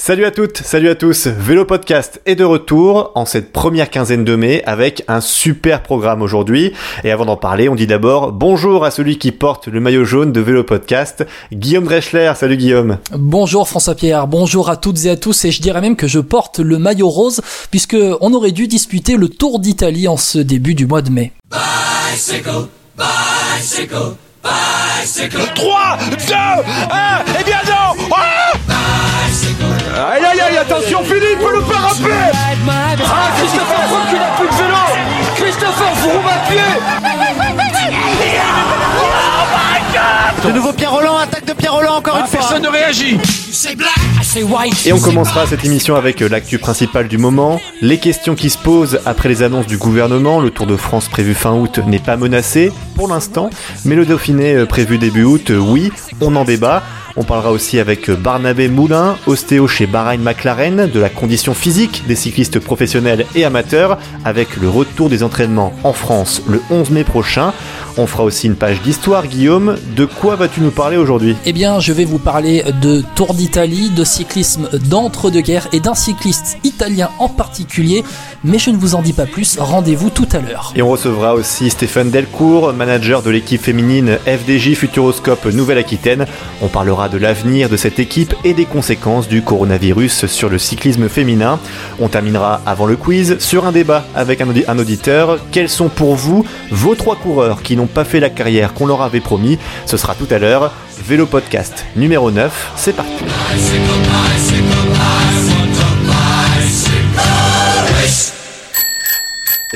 Salut à toutes, salut à tous. Vélo Podcast est de retour en cette première quinzaine de mai avec un super programme aujourd'hui. Et avant d'en parler, on dit d'abord bonjour à celui qui porte le maillot jaune de Vélo Podcast, Guillaume Dreschler. Salut Guillaume. Bonjour François Pierre, bonjour à toutes et à tous. Et je dirais même que je porte le maillot rose puisque on aurait dû disputer le Tour d'Italie en ce début du mois de mai. Bicycle, bicycle, bicycle. 3, 2, 1, et bien non ah Aïe aïe aïe, attention Philippe, le rappeler Ah, Christopher Froome qui n'a plus de vélo. Christopher Froome à pied De nouveau Pierre Roland, de Pierre Roland encore ah, une fois. Personne ne réagit. Et on commencera cette émission avec euh, l'actu principal du moment, les questions qui se posent après les annonces du gouvernement. Le Tour de France prévu fin août n'est pas menacé pour l'instant, mais le Dauphiné euh, prévu début août, euh, oui, on en débat. On parlera aussi avec Barnabé Moulin, ostéo chez Bahrain McLaren, de la condition physique des cyclistes professionnels et amateurs, avec le retour des entraînements en France le 11 mai prochain. On fera aussi une page d'histoire, Guillaume. De quoi vas-tu nous parler aujourd'hui? Eh bien, je vais vous parler de Tour d'Italie, de cyclisme d'entre-deux-guerres et d'un cycliste italien en particulier, mais je ne vous en dis pas plus. Rendez-vous tout à l'heure. Et on recevra aussi Stéphane Delcourt, manager de l'équipe féminine FDJ Futuroscope Nouvelle-Aquitaine. On parlera de l'avenir de cette équipe et des conséquences du coronavirus sur le cyclisme féminin. On terminera avant le quiz sur un débat avec un auditeur. Quels sont pour vous vos trois coureurs qui n'ont pas fait la carrière qu'on leur avait promis? Ce sera tout à l'heure. Vélo Podcast numéro 9, c'est parti.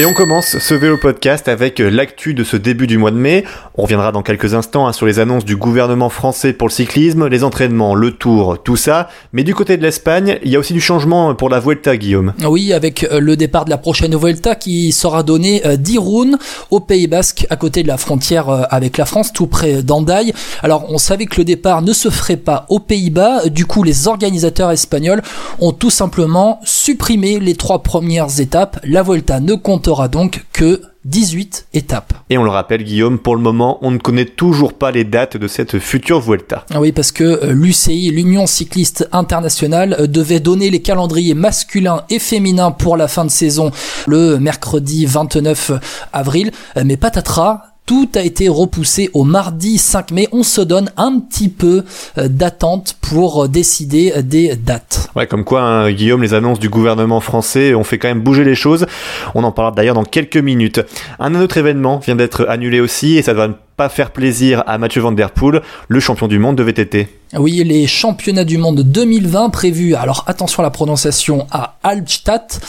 Et on commence ce vélo podcast avec l'actu de ce début du mois de mai. On reviendra dans quelques instants hein, sur les annonces du gouvernement français pour le cyclisme, les entraînements, le tour, tout ça. Mais du côté de l'Espagne, il y a aussi du changement pour la Vuelta, Guillaume. Oui, avec euh, le départ de la prochaine Vuelta qui sera donné euh, d'Irun au Pays Basque, à côté de la frontière euh, avec la France, tout près d'Andaï. Alors, on savait que le départ ne se ferait pas aux Pays-Bas. Du coup, les organisateurs espagnols ont tout simplement supprimé les trois premières étapes. La Vuelta ne compte comptera donc que 18 étapes. Et on le rappelle Guillaume, pour le moment, on ne connaît toujours pas les dates de cette future Vuelta. Ah oui, parce que euh, l'UCI, l'Union cycliste internationale, euh, devait donner les calendriers masculins et féminins pour la fin de saison le mercredi 29 avril, euh, mais patatras, tout a été repoussé au mardi 5 mai. On se donne un petit peu euh, d'attente pour euh, décider euh, des dates. Ouais, comme quoi, hein, Guillaume, les annonces du gouvernement français ont fait quand même bouger les choses. On en parlera d'ailleurs dans quelques minutes. Un autre événement vient d'être annulé aussi et ça va pas faire plaisir à Mathieu Van Der Poel, le champion du monde de VTT. Oui, les championnats du monde 2020 prévus, alors attention à la prononciation, à Albstadt,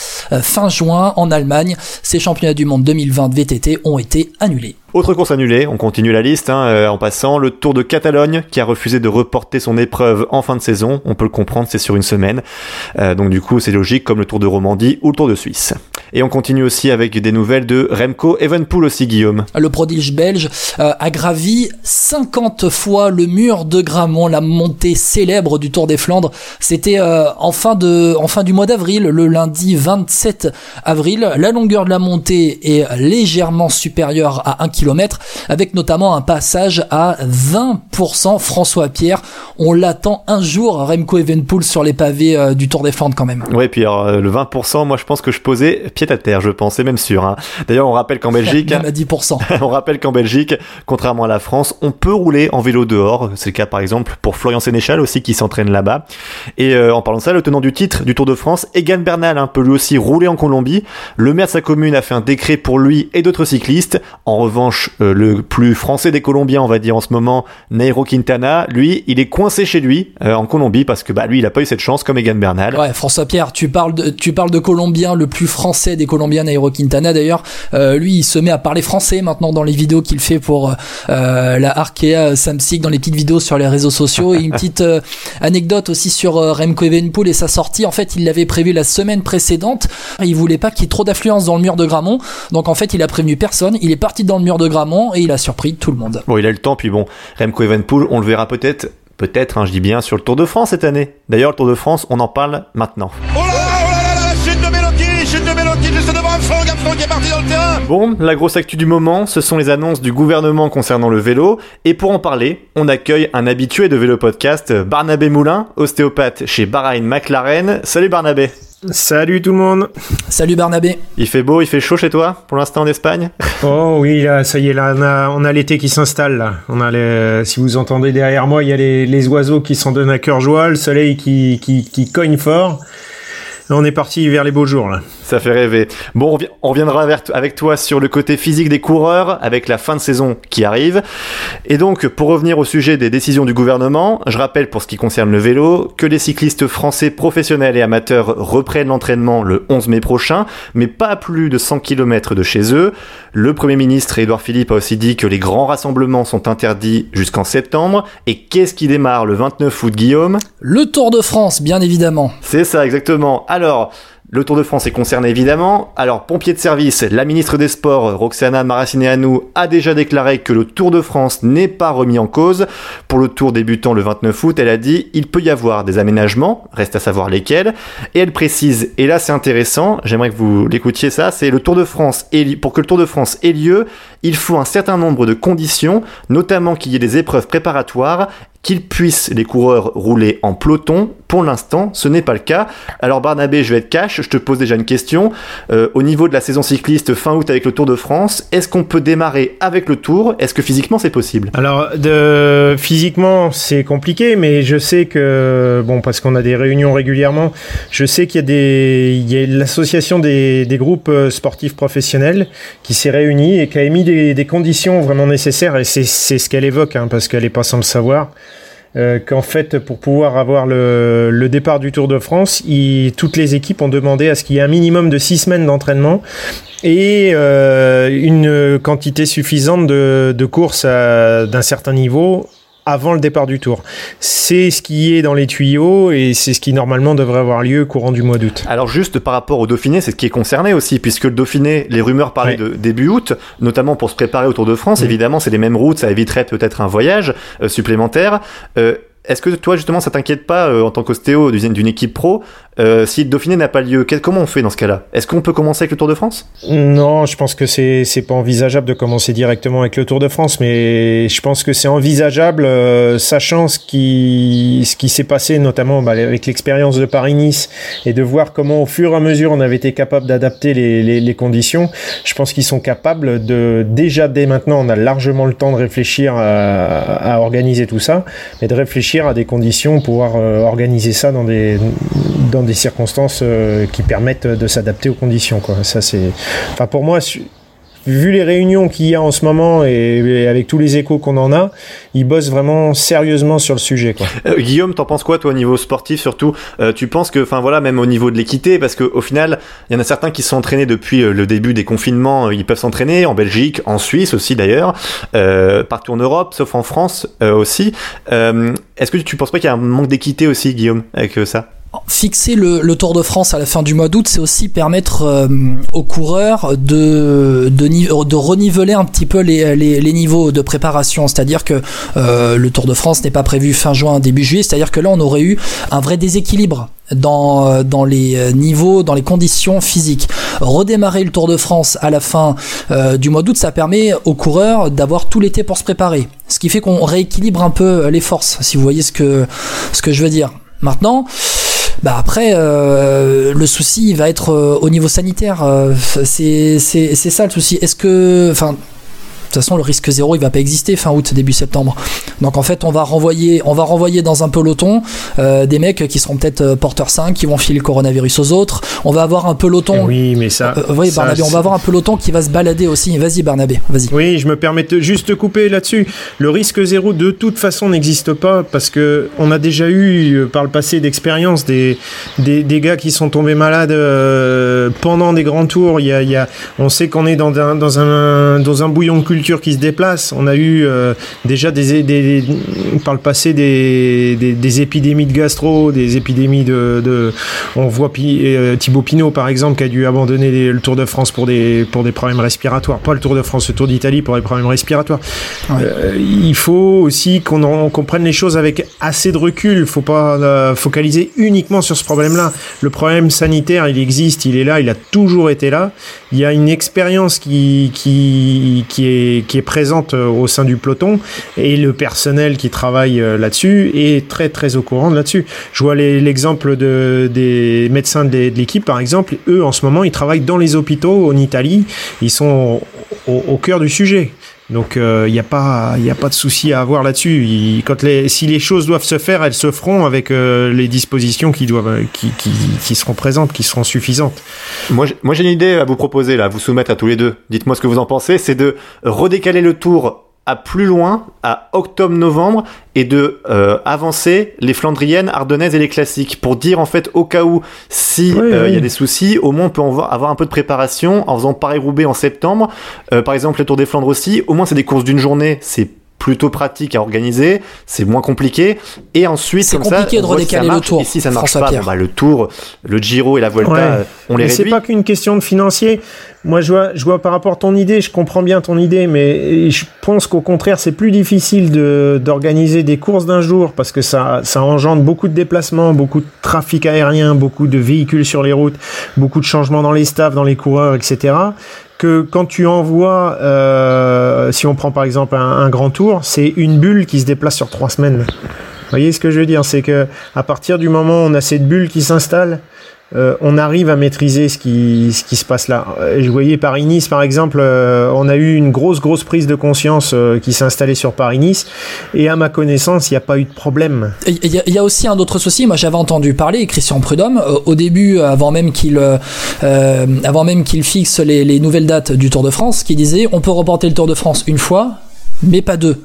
fin juin en Allemagne. Ces championnats du monde 2020 de VTT ont été annulés. Autre course annulée, on continue la liste hein, euh, en passant, le Tour de Catalogne qui a refusé de reporter son épreuve en fin de saison, on peut le comprendre, c'est sur une semaine, euh, donc du coup c'est logique comme le Tour de Romandie ou le Tour de Suisse. Et on continue aussi avec des nouvelles de Remco Evenpool aussi Guillaume. Le prodige belge euh, a gravi 50 fois le mur de Gramont, la montée célèbre du Tour des Flandres. C'était en, fin de, en fin du mois d'avril, le lundi 27 avril. La longueur de la montée est légèrement supérieure à 1 km avec notamment un passage à 20%. François Pierre, on l'attend un jour, Remco Evenpool sur les pavés euh, du Tour des Flandres quand même. Ouais, puis alors, euh, le 20%, moi je pense que je posais pied à terre, je pense, c'est même sûr. Hein. D'ailleurs, on rappelle qu'en Belgique, même à 10%. on rappelle qu'en Belgique, contrairement à la France, on peut rouler en vélo dehors. C'est le cas par exemple pour Florian Sénéchal aussi qui s'entraîne là-bas. Et euh, en parlant de ça, le tenant du titre du Tour de France, Egan Bernal, hein, peut lui aussi rouler en Colombie. Le maire de sa commune a fait un décret pour lui et d'autres cyclistes. En revanche, euh, le plus français des Colombiens, on va dire en ce moment, Nairo Quintana, lui, il est coincé chez lui euh, en Colombie parce que bah lui, il a pas eu cette chance comme Egan Bernal. Ouais, François Pierre, tu parles de tu parles de Colombien, le plus français des Colombiens, Nairo Quintana d'ailleurs. Euh, lui, il se met à parler français maintenant dans les vidéos qu'il fait pour la Arkea Samsic, dans les petites vidéos sur les réseaux sociaux. Et une petite anecdote aussi sur Remco Evenepoel et sa sortie. En fait, il l'avait prévu la semaine précédente. Il voulait pas qu'il y ait trop d'affluence dans le mur de Gramont, donc en fait, il a prévenu personne. Il est parti dans le mur de Gramont et il a surpris tout le monde. Bon, il a le temps, puis bon, Remco Evenpool, on le verra peut-être, peut-être, hein, je dis bien, sur le Tour de France cette année. D'ailleurs, le Tour de France, on en parle maintenant. Est qui parti dans le terrain. Bon, la grosse actu du moment, ce sont les annonces du gouvernement concernant le vélo. Et pour en parler, on accueille un habitué de Vélo Podcast, Barnabé Moulin, ostéopathe chez Bahrain McLaren. Salut Barnabé. Salut tout le monde. Salut Barnabé. Il fait beau, il fait chaud chez toi pour l'instant en Espagne? Oh oui, là, ça y est, là, on a, l'été qui s'installe. Là. On a les, si vous entendez derrière moi, il y a les, oiseaux qui s'en donnent à cœur joie, le soleil qui, qui, qui cogne fort. On est parti vers les beaux jours là. Ça fait rêver. Bon, on reviendra avec toi sur le côté physique des coureurs avec la fin de saison qui arrive. Et donc, pour revenir au sujet des décisions du gouvernement, je rappelle pour ce qui concerne le vélo que les cyclistes français professionnels et amateurs reprennent l'entraînement le 11 mai prochain, mais pas à plus de 100 km de chez eux. Le Premier ministre Édouard Philippe a aussi dit que les grands rassemblements sont interdits jusqu'en septembre. Et qu'est-ce qui démarre le 29 août, Guillaume? Le Tour de France, bien évidemment. C'est ça, exactement. Alors, le Tour de France est concerné évidemment. Alors, pompier de service, la ministre des Sports, Roxana Maracineanu, a déjà déclaré que le Tour de France n'est pas remis en cause. Pour le Tour débutant le 29 août, elle a dit il peut y avoir des aménagements, reste à savoir lesquels. Et elle précise, et là c'est intéressant, j'aimerais que vous l'écoutiez ça, c'est le Tour de France. Pour que le Tour de France ait lieu, il faut un certain nombre de conditions, notamment qu'il y ait des épreuves préparatoires qu'ils puissent les coureurs rouler en peloton. Pour l'instant, ce n'est pas le cas. Alors Barnabé, je vais être cash, je te pose déjà une question. Euh, au niveau de la saison cycliste fin août avec le Tour de France, est-ce qu'on peut démarrer avec le Tour? Est-ce que physiquement c'est possible? Alors physiquement c'est compliqué, mais je sais que bon parce qu'on a des réunions régulièrement, je sais qu'il y a des il y a l'association des, des groupes euh, sportifs professionnels qui s'est réunie et qui a émis des, des conditions vraiment nécessaires et c'est ce qu'elle évoque hein, parce qu'elle est pas sans le savoir euh, qu'en fait, pour pouvoir avoir le, départ du Tour de France, toutes les équipes ont demandé à ce qu'il y ait un minimum de six semaines d'entraînement et euh, une quantité suffisante de courses d'un certain niveau avant le départ du tour. C'est ce qui est dans les tuyaux et c'est ce qui normalement devrait avoir lieu courant du mois d'août. Alors juste par rapport au Dauphiné, c'est ce qui est concerné aussi, puisque le Dauphiné, les rumeurs parlaient de début août, notamment pour se préparer au Tour de France. Évidemment, c'est les mêmes routes, ça éviterait peut-être un voyage euh, supplémentaire. Euh, est-ce que toi justement ça t'inquiète pas euh, en tant qu'ostéo d'une équipe pro euh, si le Dauphiné n'a pas lieu Comment on fait dans ce cas-là? Est-ce qu'on peut commencer avec le Tour de France? Non, je pense que c'est c'est pas envisageable de commencer directement avec le Tour de France, mais je pense que c'est envisageable euh, sachant ce qui ce qui s'est passé notamment bah, avec l'expérience de Paris-Nice et de voir comment au fur et à mesure on avait été capable d'adapter les, les, les, conditions. Je pense qu'ils sont capables de déjà dès maintenant on a largement le temps de réfléchir à, à organiser tout ça, mais de réfléchir à des conditions, pouvoir euh, organiser ça dans des, dans des circonstances euh, qui permettent de s'adapter aux conditions. Ça, c'est, enfin, pour moi, vu les réunions qu'il y a en ce moment et, avec tous les échos qu'on en a, ils bossent vraiment sérieusement sur le sujet. Euh, Guillaume, t'en penses quoi toi au niveau sportif surtout? Tu penses que, enfin voilà, même au niveau de l'équité, parce qu'au final, il y en a certains qui sont entraînés depuis le début des confinements, ils peuvent s'entraîner en Belgique, en Suisse aussi d'ailleurs, partout en Europe, sauf en France aussi. Est-ce que tu penses pas qu'il y a un manque d'équité aussi, Guillaume, avec euh, ça? Fixer le, Tour de France à la fin du mois d'août, c'est aussi permettre euh, aux coureurs de, de, reniveler un petit peu les, les, niveaux de préparation. C'est-à-dire que euh, le Tour de France n'est pas prévu fin juin, début juillet. C'est-à-dire que là, on aurait eu un vrai déséquilibre dans, dans les niveaux, dans les conditions physiques. Redémarrer le Tour de France à la fin du mois d'août, ça permet aux coureurs d'avoir tout l'été pour se préparer. Ce qui fait qu'on rééquilibre un peu les forces, si vous voyez ce que, ce que je veux dire. Maintenant, bah après, euh, le souci va être euh, au niveau sanitaire. Euh, c'est ça le souci. Est-ce que, enfin, toute façon, le risque zéro, il va pas exister fin août, début septembre. Donc en fait, on va renvoyer, on va renvoyer dans un peloton euh, des mecs qui seront peut-être euh, porteurs 5, qui vont filer le coronavirus aux autres. On va avoir un peloton. Oui, mais ça. Euh, oui, Barnabé, on va avoir un peloton qui va se balader aussi. Vas-y, Barnabé, vas-y. Oui, je me permets de juste couper là-dessus. Le risque zéro, de toute façon, n'existe pas parce que on a déjà eu par le passé d'expérience des, des, des, gars qui sont tombés malades pendant des grands tours. Il y a, il y a on sait qu'on est dans un, dans un, dans un bouillon de culture culture qui se déplace. On a eu euh, déjà des, des, par le passé des, des, épidémies de gastro, des épidémies de, de on voit euh, Thibaut Pinot par exemple qui a dû abandonner le Tour de France pour des pour des problèmes respiratoires, pas le Tour de France, le Tour d'Italie pour des problèmes respiratoires. Euh, il faut aussi qu'on comprenne les choses avec assez de recul. Faut pas focaliser uniquement sur ce problème-là. Le problème sanitaire, il existe, il est là, il a toujours été là. Il y a une expérience qui qui qui est qui est présente au sein du peloton et le personnel qui travaille euh, là-dessus est très très au courant là-dessus. Je vois l'exemple de, des médecins de, l'équipe par exemple, eux en ce moment ils travaillent dans les hôpitaux en Italie, ils sont au, cœur du sujet. Donc il euh, n'y a pas il a pas de souci à avoir là-dessus. Quand si les choses doivent se faire, elles se feront avec euh, les dispositions qui doivent qui, qui, qui, seront présentes, qui seront suffisantes. Moi moi j'ai une idée à vous proposer là, à vous soumettre à tous les deux. Dites-moi ce que vous en pensez. C'est de redécaler le tour à plus loin, à octobre-novembre, et de euh, avancer les Flandriennes, Ardennaises et les classiques. Pour dire en fait au cas où si euh, il y a des soucis, au moins on peut avoir un peu de préparation en faisant Paris-Roubaix en septembre, euh, par exemple le Tour des Flandres aussi. Au moins c'est des courses d'une journée, c'est plutôt pratique à organiser, c'est moins compliqué. Et ensuite, c'est compliqué de redécaler le tour. Et si ça marche pas, bah, le tour, le Giro et la Volta, on les mais C'est pas qu'une question de financier. Moi, je vois, je vois par rapport à ton idée, je comprends bien ton idée, mais je pense qu'au contraire, c'est plus difficile de, d'organiser des courses d'un jour parce que ça, ça engendre beaucoup de déplacements, beaucoup de trafic aérien, beaucoup de véhicules sur les routes, beaucoup de changements dans les staffs, dans les coureurs, etc que quand tu envoies, euh, si on prend par exemple un, grand tour, c'est une bulle qui se déplace sur trois semaines. Vous voyez ce que je veux dire? C'est que à partir du moment où on a cette bulle qui s'installe, euh, on arrive à maîtriser ce qui, se passe là. Euh, je voyais Paris-Nice, par exemple, euh, on a eu une grosse, grosse prise de conscience qui s'est installée sur Paris-Nice, et à ma connaissance, il n'y a pas eu de problème. Il y, a aussi un autre souci, moi j'avais entendu parler, Christian Prudhomme, au début, avant même qu'il avant même qu'il fixe les, les nouvelles dates du Tour de France, qui disait on peut reporter le Tour de France une fois, mais pas deux.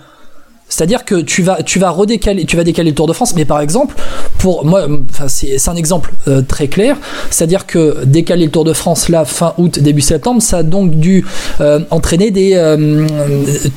C'est-à-dire que tu vas, tu vas redécaler, tu vas décaler le Tour de France, mais par exemple, pour moi, enfin, c'est un exemple euh, très clair. C'est-à-dire que décaler le Tour de France là, fin août, début septembre, ça a donc dû euh, entraîner des, euh,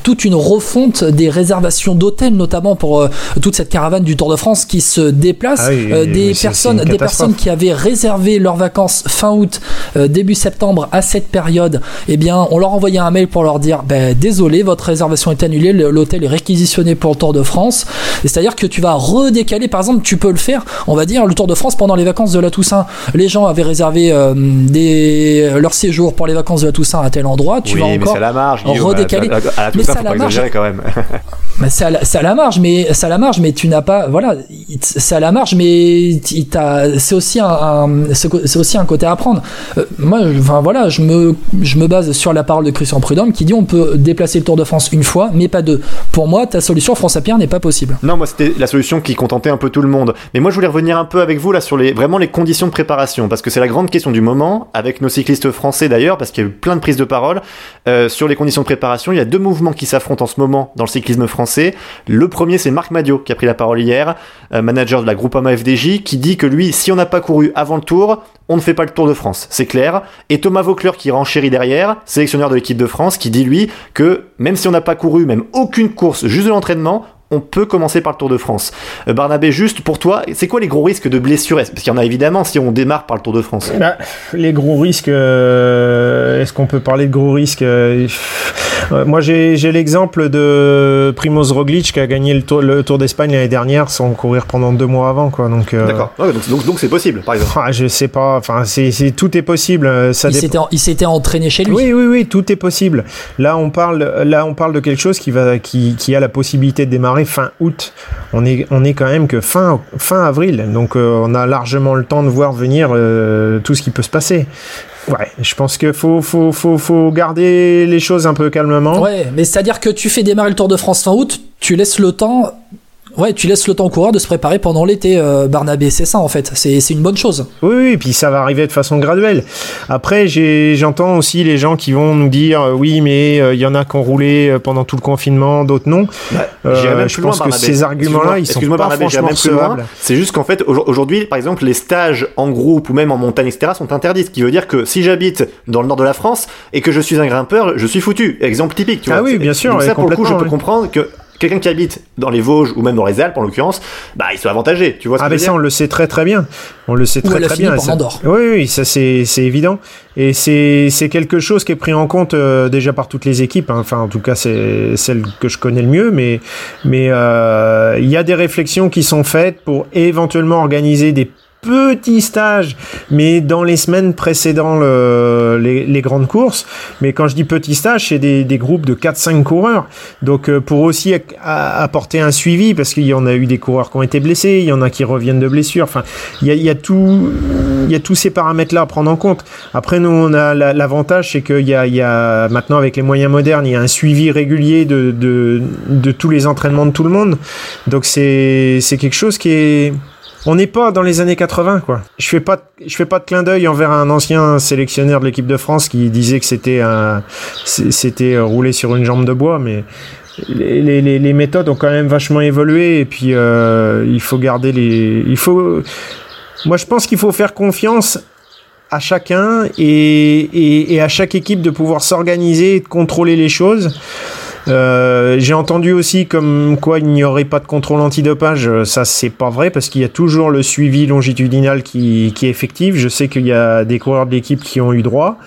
toute une refonte des réservations d'hôtels, notamment pour toute cette caravane du Tour de France qui se déplace. Ah des personnes, des personnes qui avaient réservé leurs vacances fin août, début septembre à cette période, eh bien, on leur envoyait un mail pour leur dire, ben, désolé, votre réservation est annulée, l'hôtel est réquisitionné pour le Tour de France. C'est-à-dire que tu vas redécaler, par exemple, tu peux le faire, on va dire, le Tour de France pendant les vacances de la Toussaint. Les gens avaient réservé euh, des, leur séjour pour les vacances de la Toussaint à tel endroit. Tu vas encore la marge, redécaler. mais ça la marge quand même. c'est à, la marge, mais ça la marge, mais tu n'as pas, voilà, c'est à la marge, mais c'est aussi un, c'est aussi un côté à prendre. Euh, moi, enfin voilà, je me, je me base sur la parole de Christian Prudhomme qui dit on peut déplacer le Tour de France une fois, mais pas deux. Pour moi, ta solution France à Pierre n'est pas possible. Non, moi c'était la solution qui contentait un peu tout le monde. Mais moi je voulais revenir un peu avec vous là sur les vraiment les conditions de préparation parce que c'est la grande question du moment avec nos cyclistes français d'ailleurs parce qu'il y a eu plein de prises de parole euh, sur les conditions de préparation. Il y a deux mouvements qui s'affrontent en ce moment dans le cyclisme français. Le premier c'est Marc Madio qui a pris la parole hier, euh, manager de la Groupama FDJ, qui dit que lui si on n'a pas couru avant le Tour, on ne fait pas le Tour de France, c'est clair. Et Thomas Vauclair qui renchérit derrière, sélectionneur de l'équipe de France, qui dit lui que même si on n'a pas couru même aucune course, juste de l'entraînement, on peut commencer par le Tour de France. Euh, Barnabé, juste pour toi, c'est quoi les gros risques de blessure Parce qu'il y en a évidemment si on démarre par le Tour de France. Bah, les gros risques, euh, est-ce qu'on peut parler de gros risques euh, Moi, j'ai l'exemple de Primoz Roglic qui a gagné le Tour, le tour d'Espagne l'année dernière sans courir pendant deux mois avant. Quoi. Donc, D'accord, donc c'est possible, par exemple. Ah, je sais pas, enfin, c'est tout est possible. Ça il s'était entraîné chez lui. Oui, oui, oui, tout est possible. Là, on parle, là, on parle de quelque chose qui, va, qui, qui a la possibilité de démarrer fin août. On est, on est quand même que fin, fin avril. Donc euh, on a largement le temps de voir venir euh, tout ce qui peut se passer. Ouais, je pense qu'il faut, faut, faut, faut garder les choses un peu calmement. Ouais, mais c'est-à-dire que tu fais démarrer le Tour de France fin août, tu laisses le temps Ouais, tu laisses le temps au coureur de se préparer pendant l'été, euh, Barnabé, c'est ça en fait, c'est une bonne chose. Oui, oui, et puis ça va arriver de façon graduelle. Après, j'entends aussi les gens qui vont nous dire euh, oui, mais il y en a qui ont roulé pendant tout le confinement, d'autres non. Bah, même je pense que ces arguments-là, ils sont pas franchement recevables. C'est juste qu'en fait, aujourd'hui, par exemple, les stages en groupe ou même en montagne, etc., sont interdits. Ce qui veut dire que si j'habite dans le nord de la France et que je suis un grimpeur, je suis foutu. Exemple typique. Tu ah oui, bien sûr. Donc ça, pour le coup, je peux comprendre que quelqu'un qui habite dans les Vosges ou même dans les Alpes en l'occurrence, bah il soit avantagé. Tu vois ce ah mais ça on le sait très très bien. On le sait très très bien. Ça... Oui oui ça c'est c'est évident et c'est c'est quelque chose qui est pris en compte euh, déjà par toutes les équipes. Hein. Enfin en tout cas c'est celle que je connais le mieux, mais mais euh, il y a des réflexions qui sont faites pour éventuellement organiser des petit stage, mais dans les semaines précédant le, les, les, grandes courses. Mais quand je dis petit stage, c'est des, des, groupes de 4-5 coureurs. Donc euh, pour aussi apporter un suivi, parce qu'il y en a eu des coureurs qui ont été blessés, il y en a qui reviennent de blessures. Enfin, il y a, y a tout, il y a tous ces paramètres-là à prendre en compte. Après, nous, on a l'avantage, c'est qu'il y a, il y a maintenant avec les moyens modernes, il y a un suivi régulier de, de, de tous les entraînements de tout le monde. Donc c'est quelque chose qui est on n'est pas dans les années 80 quoi. Je fais pas je fais pas de clin d'œil envers un ancien sélectionneur de l'équipe de France qui disait que c'était un c'était rouler sur une jambe de bois mais les, les, les, méthodes ont quand même vachement évolué et puis euh, il faut garder les il faut moi je pense qu'il faut faire confiance à chacun et, et, et à chaque équipe de pouvoir s'organiser et de contrôler les choses euh, j'ai entendu aussi comme quoi il n'y aurait pas de contrôle antidopage. Ça, c'est pas vrai parce qu'il y a toujours le suivi longitudinal qui, qui est effectif. Je sais qu'il y a des coureurs de l'équipe qui ont eu droit.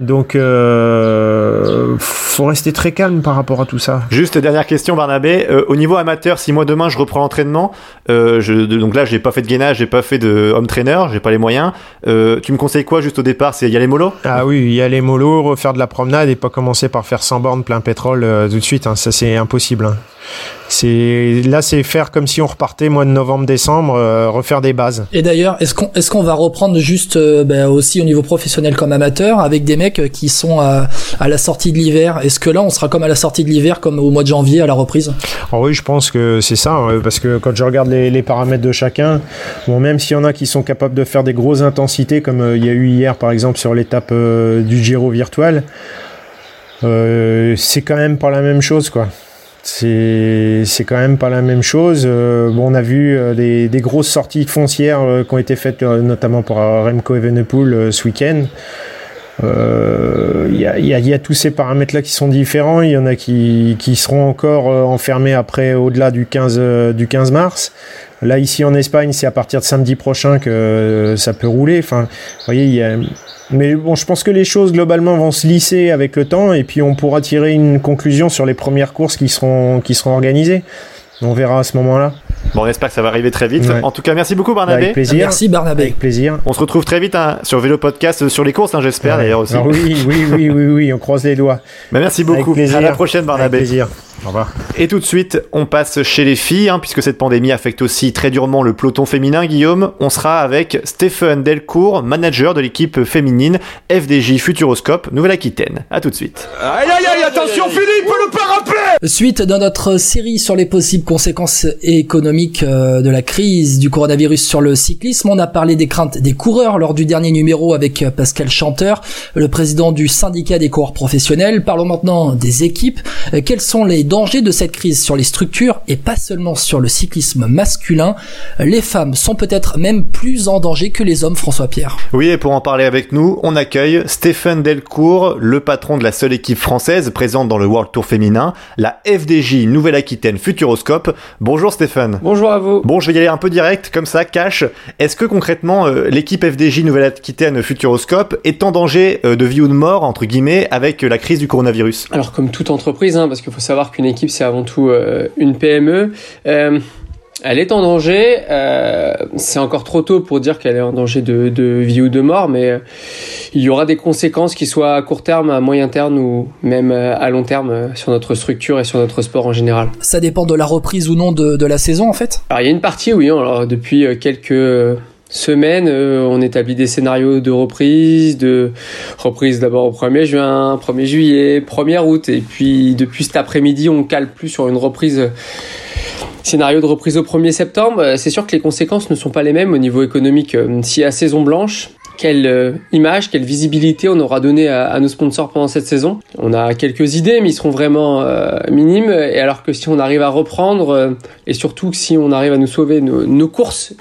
Donc, euh, faut rester très calme par rapport à tout ça. Juste dernière question, Barnabé. Euh, au niveau amateur, si moi demain je reprends l'entraînement, euh, je, donc là j'ai pas fait de gainage, j'ai pas fait de home trainer, j'ai pas les moyens. Euh, tu me conseilles quoi juste au départ? C'est y aller mollo? Ah oui, y aller mollo, refaire de la promenade et pas commencer par faire 100 bornes plein pétrole euh, tout de suite. Hein. Ça c'est impossible. Hein. C'est là, c'est faire comme si on repartait mois de novembre-décembre, euh, refaire des bases. Et d'ailleurs, est-ce qu'on est-ce qu'on va reprendre juste euh, ben, aussi au niveau professionnel comme amateur avec des mecs qui sont à, à la sortie de l'hiver? Est-ce que là, on sera comme à la sortie de l'hiver, comme au mois de janvier à la reprise? Oh Oui, je pense que c'est ça, hein, parce que quand je regarde les, les paramètres de chacun, bon, même s'il y en a qui sont capables de faire des grosses intensités, comme euh, il y a eu hier par exemple sur l'étape du Giro virtuel, c'est quand même pas la même chose, quoi c'est quand même pas la même chose. Euh, bon, on a vu euh, des, des, grosses sorties foncières euh, qui ont été faites notamment pour Remco Evenepoel ce week-end. Il y a, y, a, y, a, tous ces paramètres-là qui sont différents. Il y en a qui, qui seront encore enfermés après, au-delà du 15, du 15 mars. Là, ici en Espagne, c'est à partir de samedi prochain que ça peut rouler. Enfin, voyez, il y a, mais bon, je pense que les choses globalement vont se lisser avec le temps et puis on pourra tirer une conclusion sur les premières courses qui seront, qui seront organisées. On verra à ce moment-là. Bon, on espère que ça va arriver très vite. En tout cas, merci beaucoup Barnabé. Avec plaisir. Merci Barnabé. Avec plaisir. On se retrouve très vite hein, sur Vélo Podcast, sur les courses, hein, j'espère d'ailleurs aussi. Ah oui, oui, oui, oui, oui, on croise les doigts. Bah, merci beaucoup. À la prochaine Barnabé. Avec plaisir. Au revoir. Et tout de suite, on passe chez les filles, hein, puisque cette pandémie affecte aussi très durement le peloton féminin, Guillaume. On sera avec Stéphane Delcourt, manager de l'équipe féminine FDJ Futuroscope Nouvelle-Aquitaine. À tout de suite. Aïe aïe aïe, attention Philippe, le parapluie Suite dans notre série sur les possibles conséquences économiques euh, de la crise du coronavirus sur le cyclisme, on a parlé des craintes des coureurs lors du dernier numéro avec euh, Pascal Chanteur, le président du syndicat des coureurs professionnels. Parlons maintenant des équipes. Euh, quels sont les dangers de cette crise sur les structures et pas seulement sur le cyclisme masculin. Les femmes sont peut-être même plus en danger que les hommes, François Pierre. Oui, et pour en parler avec nous, on accueille Stéphane Delcourt, le patron de la seule équipe française présente dans le World Tour féminin, la FDJ Nouvelle-Aquitaine Futuroscope. Bonjour Stéphane. Bonjour à vous. Bon, je vais y aller un peu direct, comme ça, cash. Est-ce que concrètement, euh, l'équipe FDJ Nouvelle-Aquitaine Futuroscope est en danger euh, de vie ou de mort, entre guillemets, avec la crise du coronavirus? Alors, comme toute entreprise, hein, parce qu'il faut savoir que une équipe, c'est avant tout euh, une PME. Euh, elle est en danger. Euh, c'est encore trop tôt pour dire qu'elle est en danger de, vie ou de mort, mais il y aura des conséquences qui soient à court terme, à moyen terme ou même à long terme sur notre structure et sur notre sport en général. Ça dépend de la reprise ou non de, la saison en fait? Alors il y a une partie, oui. Alors, depuis quelques semaine, euh, on établit des scénarios de reprise, de reprise d'abord au 1er juin, 1er juillet, 1er août, et puis depuis cet après-midi, on cale plus sur une reprise scénario de reprise au 1er septembre, c'est sûr que les conséquences ne sont pas les mêmes au niveau économique. Si à saison blanche, quelle image, quelle visibilité on aura donné à, nos sponsors pendant cette saison? On a quelques idées, mais ils seront vraiment minimes. Et alors que si on arrive à reprendre, et surtout si on arrive à nous sauver nos courses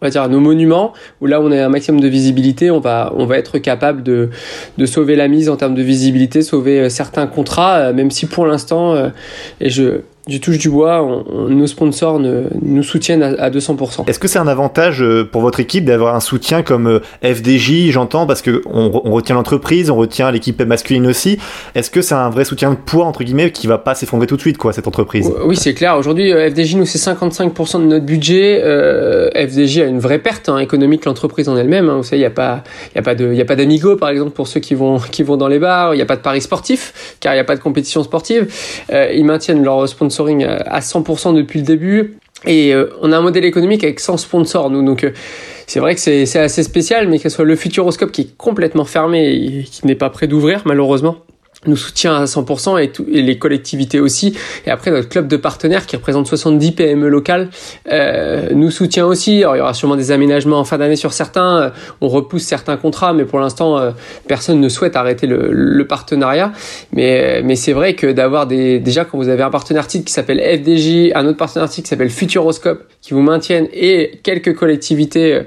on va dire nos monuments où là on a un maximum de visibilité on va on va être capable de de sauver la mise en termes de visibilité sauver euh, certains contrats euh, même si pour l'instant euh, et je du touche du bois, nos sponsors nous soutiennent à, 200%. Est-ce que c'est un avantage euh, pour votre équipe d'avoir un soutien comme euh, FDJ, j'entends, parce que on, retient l'entreprise, on retient l'équipe masculine aussi. Est-ce que c'est un vrai soutien de poids entre guillemets qui va pas s'effondrer tout de suite, quoi, cette entreprise? Oui, c'est clair. Aujourd'hui, euh, FDJ nous c'est 55% de notre budget. FDJ a une vraie perte hein, économique l'entreprise en elle-même. Hein. Vous savez, il y a pas, y a pas d'amigo par exemple pour ceux qui vont qui vont dans les bars. Il n'y a pas de paris sportif car il n'y a pas de compétition sportive. ils maintiennent leur sponsor à 100% depuis le début. Et euh, on a un modèle économique avec 100 sponsors, nous. Donc, euh, c'est vrai que c'est assez spécial, mais que ce soit le Futuroscope qui est complètement fermé et qui n'est pas prêt d'ouvrir, malheureusement nous soutient à 100% et, tout, et, les collectivités aussi. Et après, notre club de partenaires qui représente 70 PME locales euh, nous soutient aussi. Alors, il y aura sûrement des aménagements en fin d'année sur certains. Euh, on repousse certains contrats, mais pour l'instant, euh, personne ne souhaite arrêter le, le partenariat. Mais, mais c'est vrai que d'avoir des... Déjà, quand vous avez un partenaire titre qui s'appelle FDJ, un autre partenaire titre qui s'appelle Futuroscope, qui vous maintiennent, et quelques collectivités euh,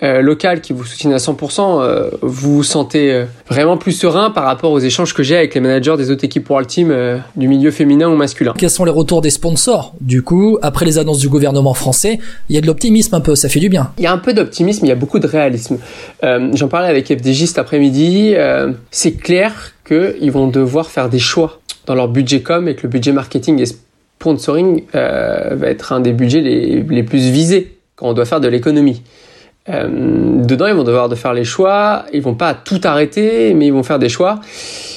local qui vous soutiennent à 100%, euh, vous vous sentez euh, vraiment plus serein par rapport aux échanges que j'ai avec les managers des autres équipes World Team du milieu féminin ou masculin. Quels sont les retours des sponsors? Du coup, après les annonces du gouvernement français, il y a de l'optimisme un peu, ça fait du bien. Il y a un peu d'optimisme, il y a beaucoup de réalisme. J'en parlais avec FDJ cet après-midi. C'est clair qu'ils vont devoir faire des choix dans leur budget com et que le budget marketing et sponsoring va être un des budgets les, les plus visés quand on doit faire de l'économie. Euh, dedans, ils vont devoir de faire les choix. Ils vont pas tout arrêter, mais ils vont faire des choix.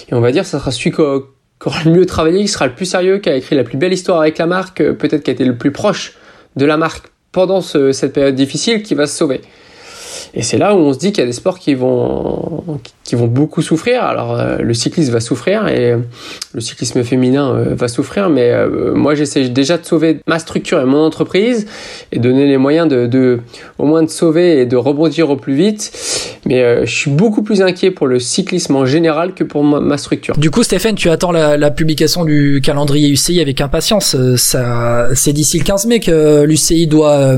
Et on va dire, ça sera celui qui aura le mieux travaillé, qui sera le plus sérieux, qui a écrit la plus belle histoire avec la marque, euh, peut-être qui a été le plus proche de la marque pendant cette période difficile, qui va se sauver. Et c'est là où on se dit qu'il y a des sports qui vont, qui vont beaucoup souffrir. Alors euh, le cyclisme va souffrir et euh, le cyclisme féminin euh, va souffrir, mais moi j'essaie déjà de sauver ma structure et mon entreprise et donner les moyens de, de au moins de sauver et de rebondir au plus vite. Mais je suis beaucoup plus inquiet pour le cyclisme en général que pour ma, structure. Du coup, Stéphane, tu attends la, la, publication du calendrier UCI avec impatience. Ça, c'est d'ici le 15 mai que l'UCI doit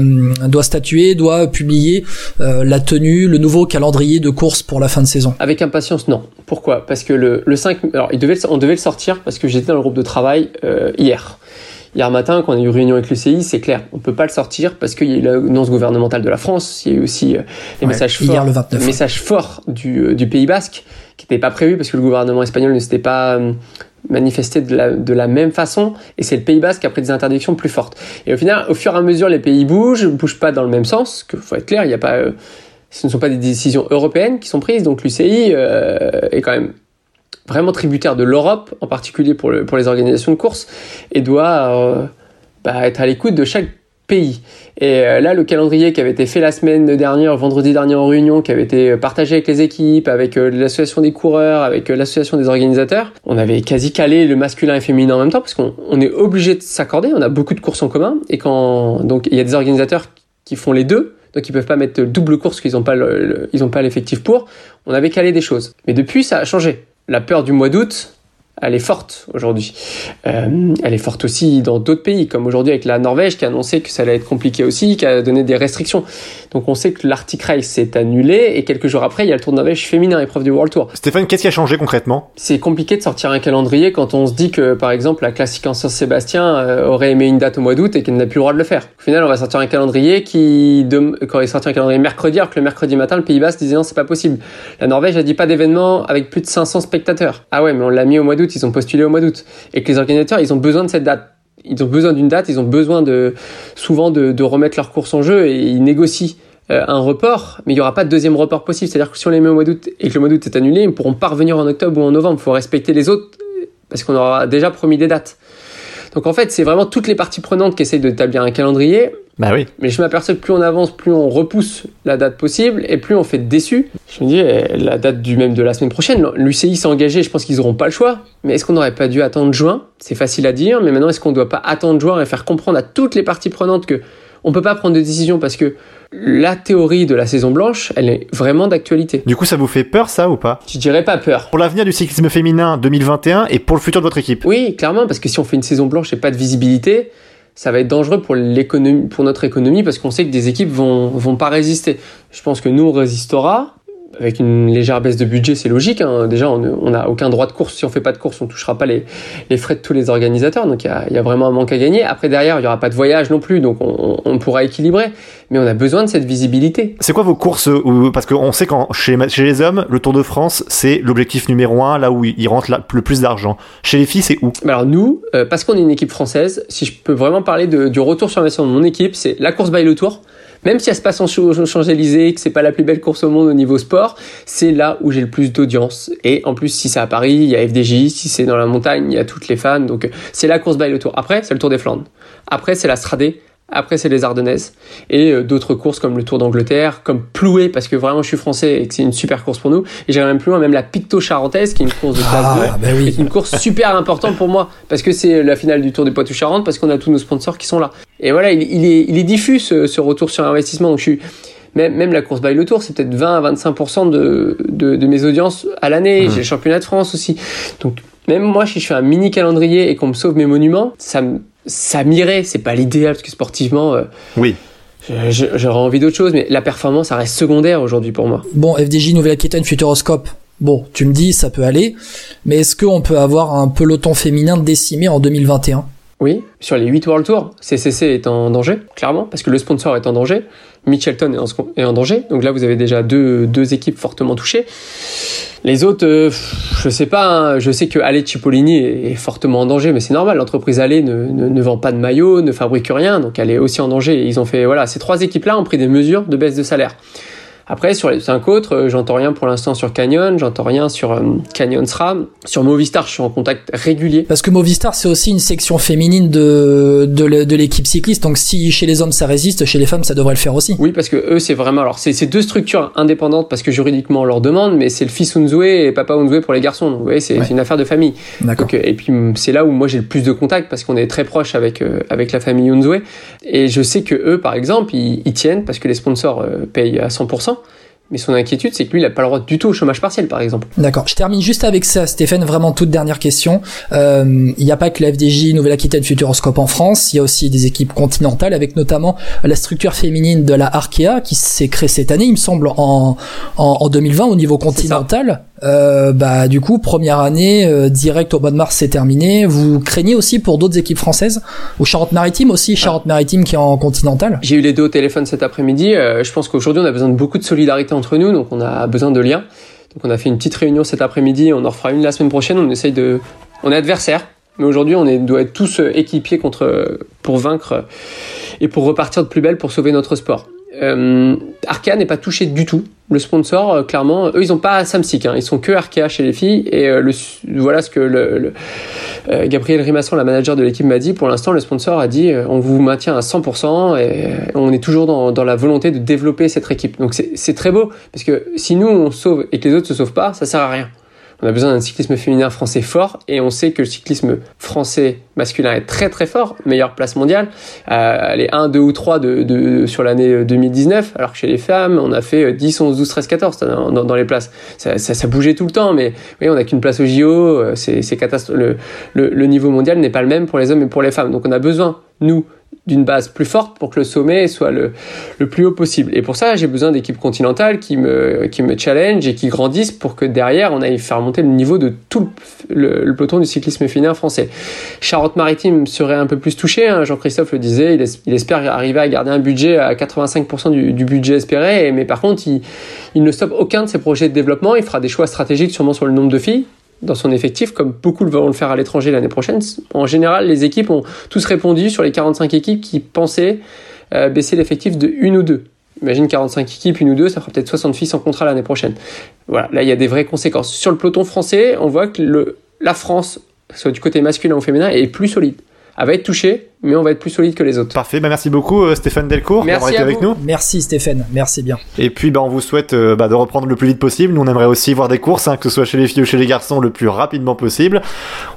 doit statuer, doit publier la tenue, le nouveau calendrier de course pour la fin de saison. Avec impatience, non. Pourquoi? Parce que le, le 5, alors il devait, on devait le sortir parce que j'étais dans le groupe de travail euh, hier. Hier matin, quand on a eu réunion avec l'UCI, c'est clair, on peut pas le sortir parce qu'il y a eu l'annonce gouvernementale de la France, il y a eu aussi euh, les messages forts, le 29, messages forts du, euh, du Pays Basque qui n'étaient pas prévus parce que le gouvernement espagnol ne s'était pas manifesté de la, de la même façon et c'est le Pays Basque qui a pris des interdictions plus fortes. Et au final, au fur et à mesure, les pays bougent, bougent pas dans le même sens, que faut être clair, il n'y a pas ce ne sont pas des décisions européennes qui sont prises, donc l'UCI euh, est quand même vraiment tributaire de l'Europe, en particulier pour, le, pour les organisations de course, et doit euh, bah, être à l'écoute de chaque pays. Et euh, là, le calendrier qui avait été fait la semaine dernière, vendredi dernier en réunion, qui avait été partagé avec les équipes, avec l'association des coureurs, avec l'association des organisateurs, on avait quasi calé le masculin et féminin en même temps, parce qu'on on est obligé de s'accorder, on a beaucoup de courses en commun, et quand donc il y a des organisateurs qui font les deux, donc ils peuvent pas mettre double course qu'ils n'ont pas ils ont pas l'effectif pour. On avait calé des choses, mais depuis ça a changé. La peur du mois d'août, elle est forte aujourd'hui. Euh, elle est forte aussi dans d'autres pays, comme aujourd'hui avec la Norvège qui a annoncé que ça allait être compliqué aussi, qui a donné des restrictions. Donc on sait que l'Arctic Race s'est annulé et quelques jours après, il y a le Tour de Norvège féminin, épreuve du World Tour. Stéphane, qu'est-ce qui a changé concrètement? C'est compliqué de sortir un calendrier quand on se dit que, par exemple, la classique en Saint-Sébastien euh, aurait aimé une date au mois d'août et qu'elle n'a plus le droit de le faire. Au final, on va sortir un calendrier qui, de... quand il sorti un calendrier mercredi, alors que le mercredi matin, le Pays Basque disait non, c'est pas possible. La Norvège a dit pas d'événement avec plus de 500 spectateurs. Ah ouais, mais on l'a mis au mois d'août, ils ont postulé au mois d'août. Et que les organisateurs, ils ont besoin de cette date. Ils ont besoin d'une date, ils ont besoin de, souvent de, de remettre leur course en jeu et ils négocient euh, un report, mais il n'y aura pas de deuxième report possible. C'est-à-dire que si on les met au mois d'août et que le mois d'août est annulé, ils ne pourront pas revenir en octobre ou en novembre. Il faut respecter les autres parce qu'on aura déjà promis des dates. Donc en fait, c'est vraiment toutes les parties prenantes qui essayent d'établir un calendrier. Bah oui. Mais je m'aperçois que plus on avance, plus on repousse la date possible et plus on fait déçu. Je me dis, eh, la date du même de la semaine prochaine, l'UCI s'est engagé, je pense qu'ils n'auront pas le choix. Mais est-ce qu'on n'aurait pas dû attendre juin? C'est facile à dire, mais maintenant est-ce qu'on ne doit pas attendre juin et faire comprendre à toutes les parties prenantes que on peut pas prendre de décision parce que la théorie de la saison blanche, elle est vraiment d'actualité. Du coup, ça vous fait peur, ça, ou pas? Je dirais pas peur. Pour l'avenir du cyclisme féminin 2021 et pour le futur de votre équipe? Oui, clairement, parce que si on fait une saison blanche et pas de visibilité, ça va être dangereux pour l'économie, pour notre économie, parce qu'on sait que des équipes vont, vont pas résister. Je pense que nous, on résistera, avec une légère baisse de budget, c'est logique. Hein. Déjà, on n'a aucun droit de course. Si on fait pas de course, on touchera pas les, les frais de tous les organisateurs. Donc, il y a, y a, vraiment un manque à gagner. Après, derrière, il y aura pas de voyage non plus. Donc, on, on pourra équilibrer. Mais on a besoin de cette visibilité. C'est quoi vos courses Parce qu'on sait qu'en chez, chez les hommes, le Tour de France, c'est l'objectif numéro un, là où il rentre le plus d'argent. Chez les filles, c'est où? Alors nous, euh, parce qu'on est une équipe française, si je peux vraiment parler de, du retour sur l'investissement de mon équipe, c'est la course by le Tour même si elle se passe en Champs-Élysées, que c'est pas la plus belle course au monde au niveau sport, c'est là où j'ai le plus d'audience. Et en plus, si c'est à Paris, il y a FDJ, si c'est dans la montagne, il y a toutes les fans. Donc c'est la course by le Tour. Après, c'est le Tour des Flandres. Après, c'est la Stradé. Après, c'est les Ardennaises et euh, d'autres courses comme le Tour d'Angleterre, comme Ploué, parce que vraiment je suis français et que c'est une super course pour nous. Et j'irai même plus loin, même la Picto Charentaise, qui est une course de classe ah, 2, bah oui. est une course super importante pour moi, parce que c'est la finale du Tour des Poitou-Charentes, parce qu'on a tous nos sponsors qui sont là. Et voilà, il, il est, il est diffus ce, ce, retour sur investissement. Donc je suis même, même la course by le Tour, c'est peut-être 20 à 25 de, de, de, mes audiences à l'année. Mmh. J'ai le championnat de France aussi. Donc même moi, si je fais un mini calendrier et qu'on me sauve mes monuments, ça me ça m'irait, c'est pas l'idéal parce que sportivement, euh, oui. j'aurais envie d'autre chose, mais la performance, ça reste secondaire aujourd'hui pour moi. Bon, FDJ Nouvelle-Aquitaine Futuroscope. Bon, tu me dis, ça peut aller, mais est-ce qu'on peut avoir un peloton féminin décimé en 2021 Oui, sur les 8 World Tour, CCC est en danger, clairement, parce que le sponsor est en danger, Mitchelton est en, danger, donc là vous avez déjà deux, deux équipes fortement touchées. Les autres, euh, je sais pas, hein, je sais que Ale Cipollini est, fortement en danger, mais c'est normal, l'entreprise Ale ne, ne, ne, vend pas de maillot, ne fabrique rien, donc elle est aussi en danger. Ils ont fait, voilà, ces trois équipes-là ont pris des mesures de baisse de salaire. Après, sur les cinq autres, euh, j'entends rien pour l'instant sur Canyon, j'entends rien sur euh, Canyon SRAM. Sur Movistar, je suis en contact régulier. Parce que Movistar, c'est aussi une section féminine de, de, l'équipe cycliste. Donc si chez les hommes ça résiste, chez les femmes ça devrait le faire aussi. Oui, parce que eux, c'est vraiment. Alors, c'est deux structures indépendantes parce que juridiquement on leur demande, mais c'est le fils Unzoué et papa Unzoué pour les garçons. Donc, vous voyez, c'est ouais. une affaire de famille. D'accord. Et puis, c'est là où moi j'ai le plus de contacts parce qu'on est très proche avec, euh, avec la famille Unzoué. Et je sais que eux, par exemple, ils, ils tiennent parce que les sponsors euh, payent à 100%. Mais son inquiétude, c'est que lui, il n'a pas le droit du tout au chômage partiel, par exemple. D'accord. Je termine juste avec ça, Stéphane. Vraiment toute dernière question. Il euh, n'y a pas que la FDJ Nouvelle-Aquitaine Futuroscope en France. Il y a aussi des équipes continentales, avec notamment la structure féminine de la Arkea qui s'est créée cette année, il me semble, en, en, en 2020 au niveau continental. Euh, bah du coup première année euh, direct au mois de mars c'est terminé. Vous craignez aussi pour d'autres équipes françaises ou Charente-Maritime aussi Charente-Maritime qui est en continental j'ai eu les deux au téléphone cet après-midi. Euh, je pense qu'aujourd'hui on a besoin de beaucoup de solidarité entre nous donc on a besoin de liens. Donc on a fait une petite réunion cet après-midi on en refera une la semaine prochaine. On essaye de on est adversaires mais aujourd'hui on est, doit être tous équipiers contre pour vaincre et pour repartir de plus belle pour sauver notre sport euh, Arkea n'est pas touché du tout. Le sponsor, euh, clairement, eux, ils ont pas Samsic, hein, ils sont que Arkea chez les filles. Et euh, le, voilà ce que le, le euh, Gabriel Rimasson, la manager de l'équipe, m'a dit. Pour l'instant, le sponsor a dit on vous maintient à 100% et on est toujours dans, dans la volonté de développer cette équipe. Donc c'est très beau parce que si nous on sauve et que les autres se sauvent pas, ça sert à rien. On a besoin d'un cyclisme féminin français fort et on sait que le cyclisme français masculin est très très fort, meilleure place mondiale. Euh, elle est 1, 2 ou 3 de, de, sur l'année 2019, alors que chez les femmes, on a fait 10, 11, 12, 13, 14 dans, les places. Ça, bougeait tout le temps, mais on n'a qu'une place au JO, c'est catastrophique. Le, le, le niveau mondial n'est pas le même pour les hommes et pour les femmes. Donc on a besoin, nous, d'une base plus forte pour que le sommet soit le, le plus haut possible. Et pour ça, j'ai besoin d'équipes continentales qui me, qui me challenge et qui grandissent pour que derrière, on aille faire monter le niveau de tout le, peloton du cyclisme féminin français. Charente-Maritime serait un peu plus touché, hein, Jean-Christophe le disait, il, espère arriver à garder un budget à 85% du, du, budget espéré, mais par contre, il, il ne stoppe aucun de ses projets de développement, il fera des choix stratégiques sûrement sur le nombre de filles, dans son effectif, comme beaucoup vont le faire à l'étranger l'année prochaine. En général, les équipes ont tous répondu sur les 45 équipes qui pensaient euh, baisser l'effectif de une ou deux. Imagine 45 équipes, une ou deux, ça fera peut-être 60 filles sans contrat l'année prochaine. Voilà, là il y a des vraies conséquences. Sur le peloton français, on voit que la France, soit du côté masculin ou féminin, est plus solide. Elle va être touchée, mais on va être plus solide que les autres. Parfait, bah merci beaucoup euh, Stéphane Delcourt d'avoir été avec nous. Merci Stéphane, merci bien. Et puis bah, on vous souhaite euh, bah, de reprendre le plus vite possible. Nous on aimerait aussi voir des courses, hein, que ce soit chez les filles ou chez les garçons, le plus rapidement possible.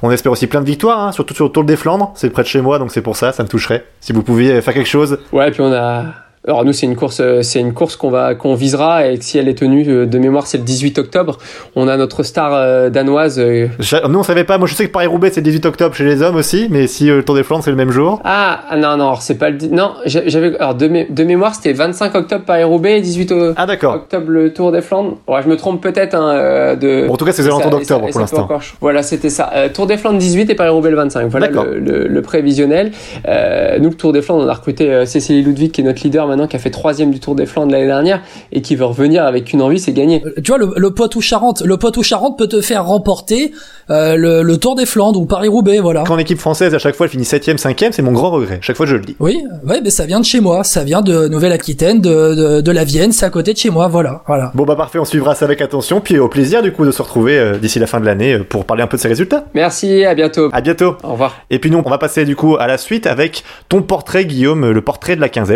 On espère aussi plein de victoires, hein, surtout sur le Tour des Flandres. C'est près de chez moi, donc c'est pour ça, ça me toucherait. Si vous pouviez faire quelque chose. Ouais, puis on a alors nous c'est une course euh, c'est une course qu'on va qu'on visera et si elle est tenue euh, de mémoire c'est le 18 octobre. On a notre star euh, danoise. Nous on savait pas. Moi je sais que Paris Roubaix c'est le 18 octobre chez les hommes aussi, mais si le Tour des Flandres c'est le même jour. Ah, ah non non c'est pas le non j'avais alors de, de mémoire c'était 25 octobre Paris Roubaix et 18 ah, octobre le Tour des Flandres. Ouais je me trompe peut-être hein, de. en tout cas c'est aux d'octobre pour l'instant. Voilà c'était ça. Tour des Flandres 18 et Paris Roubaix le 25. Voilà le, le, prévisionnel. nous le Tour des Flandres on a recruté Cécile Ludwig qui est notre leader maintenant qui a fait troisième du Tour des Flandres l'année dernière et qui veut revenir avec une envie, c'est gagner. Euh, tu vois, le, le Poitou-Charentes, le Poitou-Charentes peut te faire remporter euh, le, Tour des Flandres ou Paris-Roubaix, voilà. Quand l'équipe française à chaque fois elle finit 7 cinquième, c'est mon grand regret. Chaque fois je le dis. Oui, ouais, mais ça vient de chez moi, ça vient de Nouvelle-Aquitaine, de, de, la Vienne, c'est à côté de chez moi, voilà, voilà. Bon bah parfait, on suivra ça avec attention, puis au plaisir du coup de se retrouver euh, d'ici la fin de l'année pour parler un peu de ses résultats. Merci, à bientôt. À bientôt. Au revoir. Et puis nous, on va passer du coup à la suite avec ton portrait, Guillaume, le portrait de la quinzaine.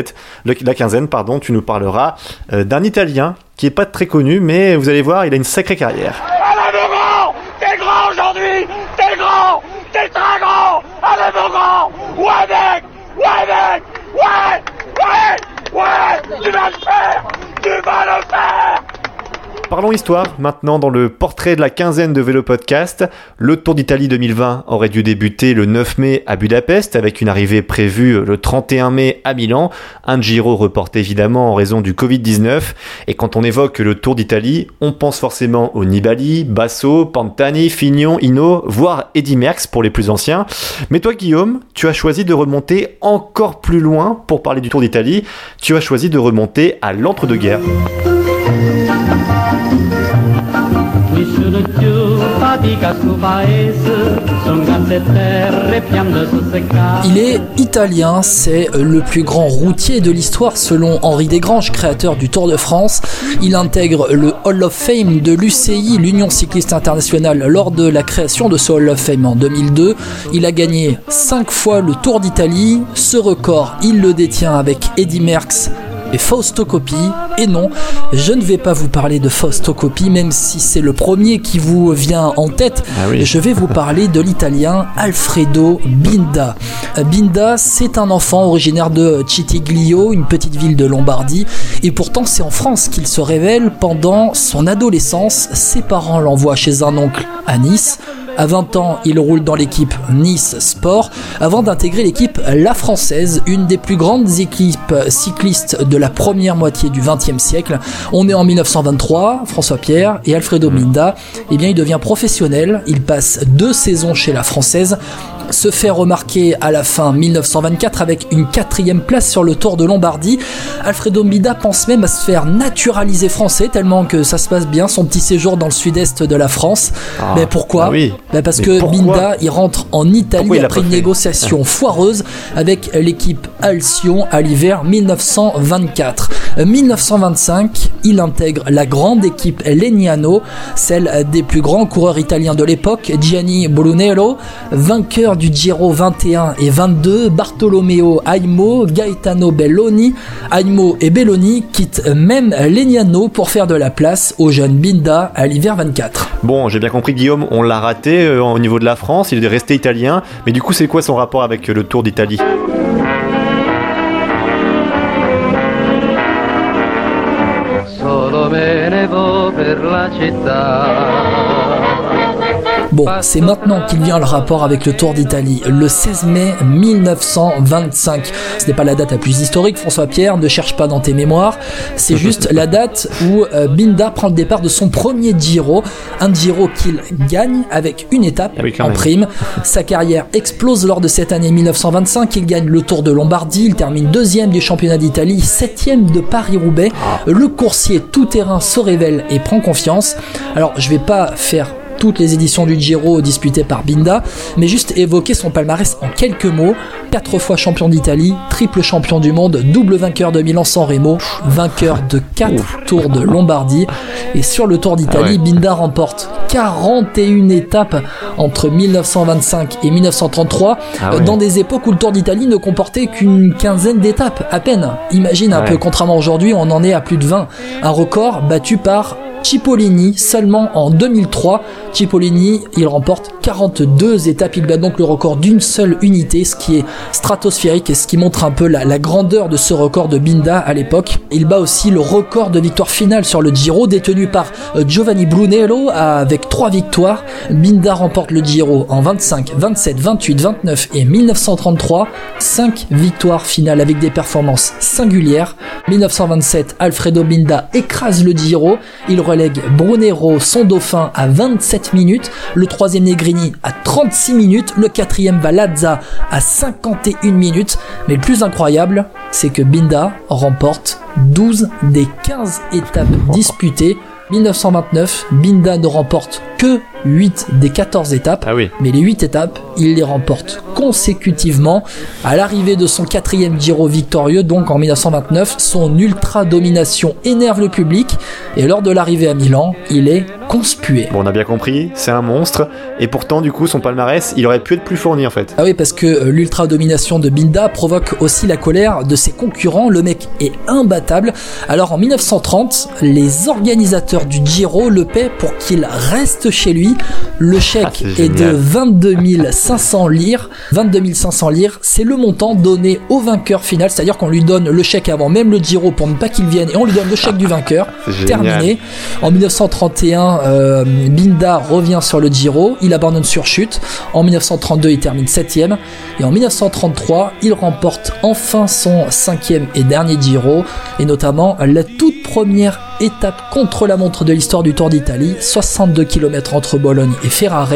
La quinzaine, pardon, tu nous parleras euh, d'un Italien qui est pas très connu, mais vous allez voir, il a une sacrée carrière. Très grand Allez mon grand Ouais mec Ouais mec Ouais Ouais Ouais Tu vas le faire Tu vas le faire Parlons histoire maintenant dans le portrait de la quinzaine de Vélo Podcast. Le Tour d'Italie 2020 aurait dû débuter le 9 mai à Budapest avec une arrivée prévue le 31 mai à Milan. Un Giro reporté évidemment en raison du Covid-19. Et quand on évoque le Tour d'Italie, on pense forcément au Nibali, Basso, Pantani, Fignon, Hino, voire Eddy Merckx pour les plus anciens. Mais toi Guillaume, tu as choisi de remonter encore plus loin pour parler du Tour d'Italie. Tu as choisi de remonter à l'entre-deux-guerres. Il est italien, c'est le plus grand routier de l'histoire selon Henri Desgranges, créateur du Tour de France. Il intègre le Hall of Fame de l'UCI, l'Union cycliste internationale, lors de la création de ce Hall of Fame en 2002. Il a gagné 5 fois le Tour d'Italie. Ce record, il le détient avec Eddy Merckx et Fausto Coppi. Et non, je ne vais pas vous parler de Fausto Coppi, même si c'est le premier qui vous vient en tête. Ah je vais vous parler de l'italien Alfredo Binda. Binda, c'est un enfant originaire de Citiglio, une petite ville de Lombardie. Et pourtant, c'est en France qu'il se révèle pendant son adolescence. Ses parents l'envoient chez un oncle à Nice. À 20 ans, il roule dans l'équipe Nice Sport avant d'intégrer l'équipe La Française, une des plus grandes équipes cyclistes de la première moitié du XXe siècle. On est en 1923, François Pierre et Alfredo Minda, eh bien il devient professionnel, il passe deux saisons chez La Française se fait remarquer à la fin 1924 avec une quatrième place sur le Tour de Lombardie. Alfredo Mbida pense même à se faire naturaliser français tellement que ça se passe bien son petit séjour dans le sud-est de la France. Ah, mais pourquoi bah bah Parce que Mbida il rentre en Italie après une négociation foireuse avec l'équipe Alcyon à l'hiver 1924. 1925, il intègre la grande équipe Legnano, celle des plus grands coureurs italiens de l'époque, Gianni Brunello, vainqueur du Giro 21 et 22, Bartolomeo Aimo, Gaetano Belloni, Aimo et Belloni quittent même Legnano pour faire de la place au jeune Binda à l'hiver 24. Bon, j'ai bien compris Guillaume, on l'a raté euh, au niveau de la France, il est resté italien, mais du coup c'est quoi son rapport avec le Tour d'Italie? Bon, c'est maintenant qu'il vient le rapport avec le Tour d'Italie, le 16 mai 1925. Ce n'est pas la date la plus historique, François Pierre, ne cherche pas dans tes mémoires. C'est juste la date où euh, Binda prend le départ de son premier Giro, un Giro qu'il gagne avec une étape ah en prime. Sa carrière explose lors de cette année 1925. Il gagne le Tour de Lombardie, il termine deuxième du championnat d'Italie, septième de Paris-Roubaix. Ah. Le coursier tout-terrain se révèle et prend confiance. Alors, je vais pas faire toutes les éditions du Giro disputées par Binda, mais juste évoquer son palmarès en quelques mots. Quatre fois champion d'Italie, triple champion du monde, double vainqueur de Milan-San Remo, vainqueur de quatre Tours de Lombardie. Et sur le Tour d'Italie, ah Binda remporte 41 étapes entre 1925 et 1933, ah dans des époques où le Tour d'Italie ne comportait qu'une quinzaine d'étapes, à peine. Imagine un peu, contrairement aujourd'hui, on en est à plus de 20. Un record battu par Cipollini seulement en 2003. Cipollini, il remporte 42 étapes. Il bat donc le record d'une seule unité, ce qui est stratosphérique et ce qui montre un peu la, grandeur de ce record de Binda à l'époque. Il bat aussi le record de victoire finale sur le Giro détenu par euh, Giovanni Brunello avec 3 victoires. Binda remporte le Giro en 25, 27, 28, 29 et 1933. 5 victoires finales avec des performances singulières. 1927, Alfredo Binda écrase le Giro. Il relègue Brunero, son dauphin, à 27 minutes. Le troisième Negrini à 36 minutes, le quatrième Valazza à 51 minutes. Mais le plus incroyable, c'est que Binda remporte 12 des 15 étapes disputées. 1929, Binda ne remporte que 8 des 14 étapes. Ah oui. Mais les 8 étapes, il les remporte consécutivement. À l'arrivée de son quatrième Giro victorieux, donc en 1929, son ultra domination énerve le public. Et lors de l'arrivée à Milan, il est conspué. Bon, on a bien compris, c'est un monstre. Et pourtant, du coup, son palmarès, il aurait pu être plus fourni en fait. Ah oui, parce que euh, l'ultra domination de Binda provoque aussi la colère de ses concurrents. Le mec est imbattable. Alors en 1930, les organisateurs du Giro le paient pour qu'il reste chez lui. Le chèque ah, est, de 22 500 lire. 22 500 lire, c'est le montant donné au vainqueur final, c'est-à-dire qu'on lui donne le chèque avant même le Giro pour ne pas qu'il vienne et on lui donne le chèque du vainqueur. Terminé. En 1931, euh, Binda revient sur le Giro, il abandonne sur chute. En 1932, il termine 7 et en 1933, il remporte enfin son cinquième et dernier Giro et notamment la toute première étape contre la montre de l'histoire du Tour d'Italie, 62 km entre Bologne et Ferrare.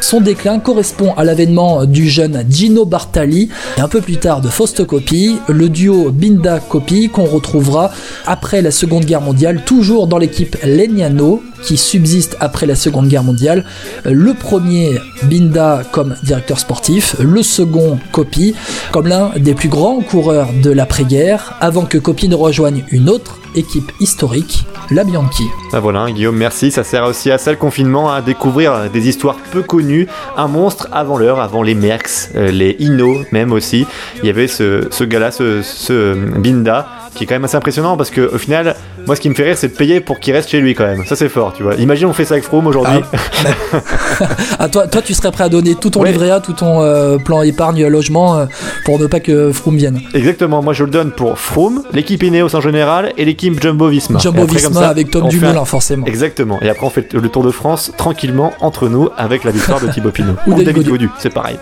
Son déclin correspond à l'avènement du jeune Gino Bartali et un peu plus tard de Fausto Coppi, le duo Binda Coppi qu'on retrouvera après la Seconde Guerre mondiale, toujours dans l'équipe Legnano qui subsiste après la Seconde Guerre mondiale. Le premier Binda comme directeur sportif, le second Coppi comme l'un des plus grands coureurs de l'après-guerre avant que Coppi ne rejoigne une autre équipe historique, la Bianchi. Ah voilà, Guillaume, merci. Ça sert aussi à ça le confinement, à découvrir des histoires peu connues. Un monstre avant l'heure, avant les Merckx, euh, les Inno même aussi. Il y avait ce, ce gars-là, ce, ce Binda, qui est quand même assez impressionnant parce que au final, moi ce qui me fait rire, c'est de payer pour qu'il reste chez lui quand même. Ça c'est fort, tu vois. Imagine on fait ça avec Froome aujourd'hui. Ah, ah, toi, toi, tu serais prêt à donner tout ton livret A, tout ton euh, plan épargne logement euh, pour ne pas que Froome vienne. Exactement. Moi je le donne pour Froome, l'équipe Ineos en général et l'équipe Jumbo Visma. Jumbo Visma avec Tom Dumoulin forcément. Exactement. Et après on fait le Tour de France tranquillement entre nous avec la victoire de Thibaut Pinot ou, David Gaudu. C'est pareil.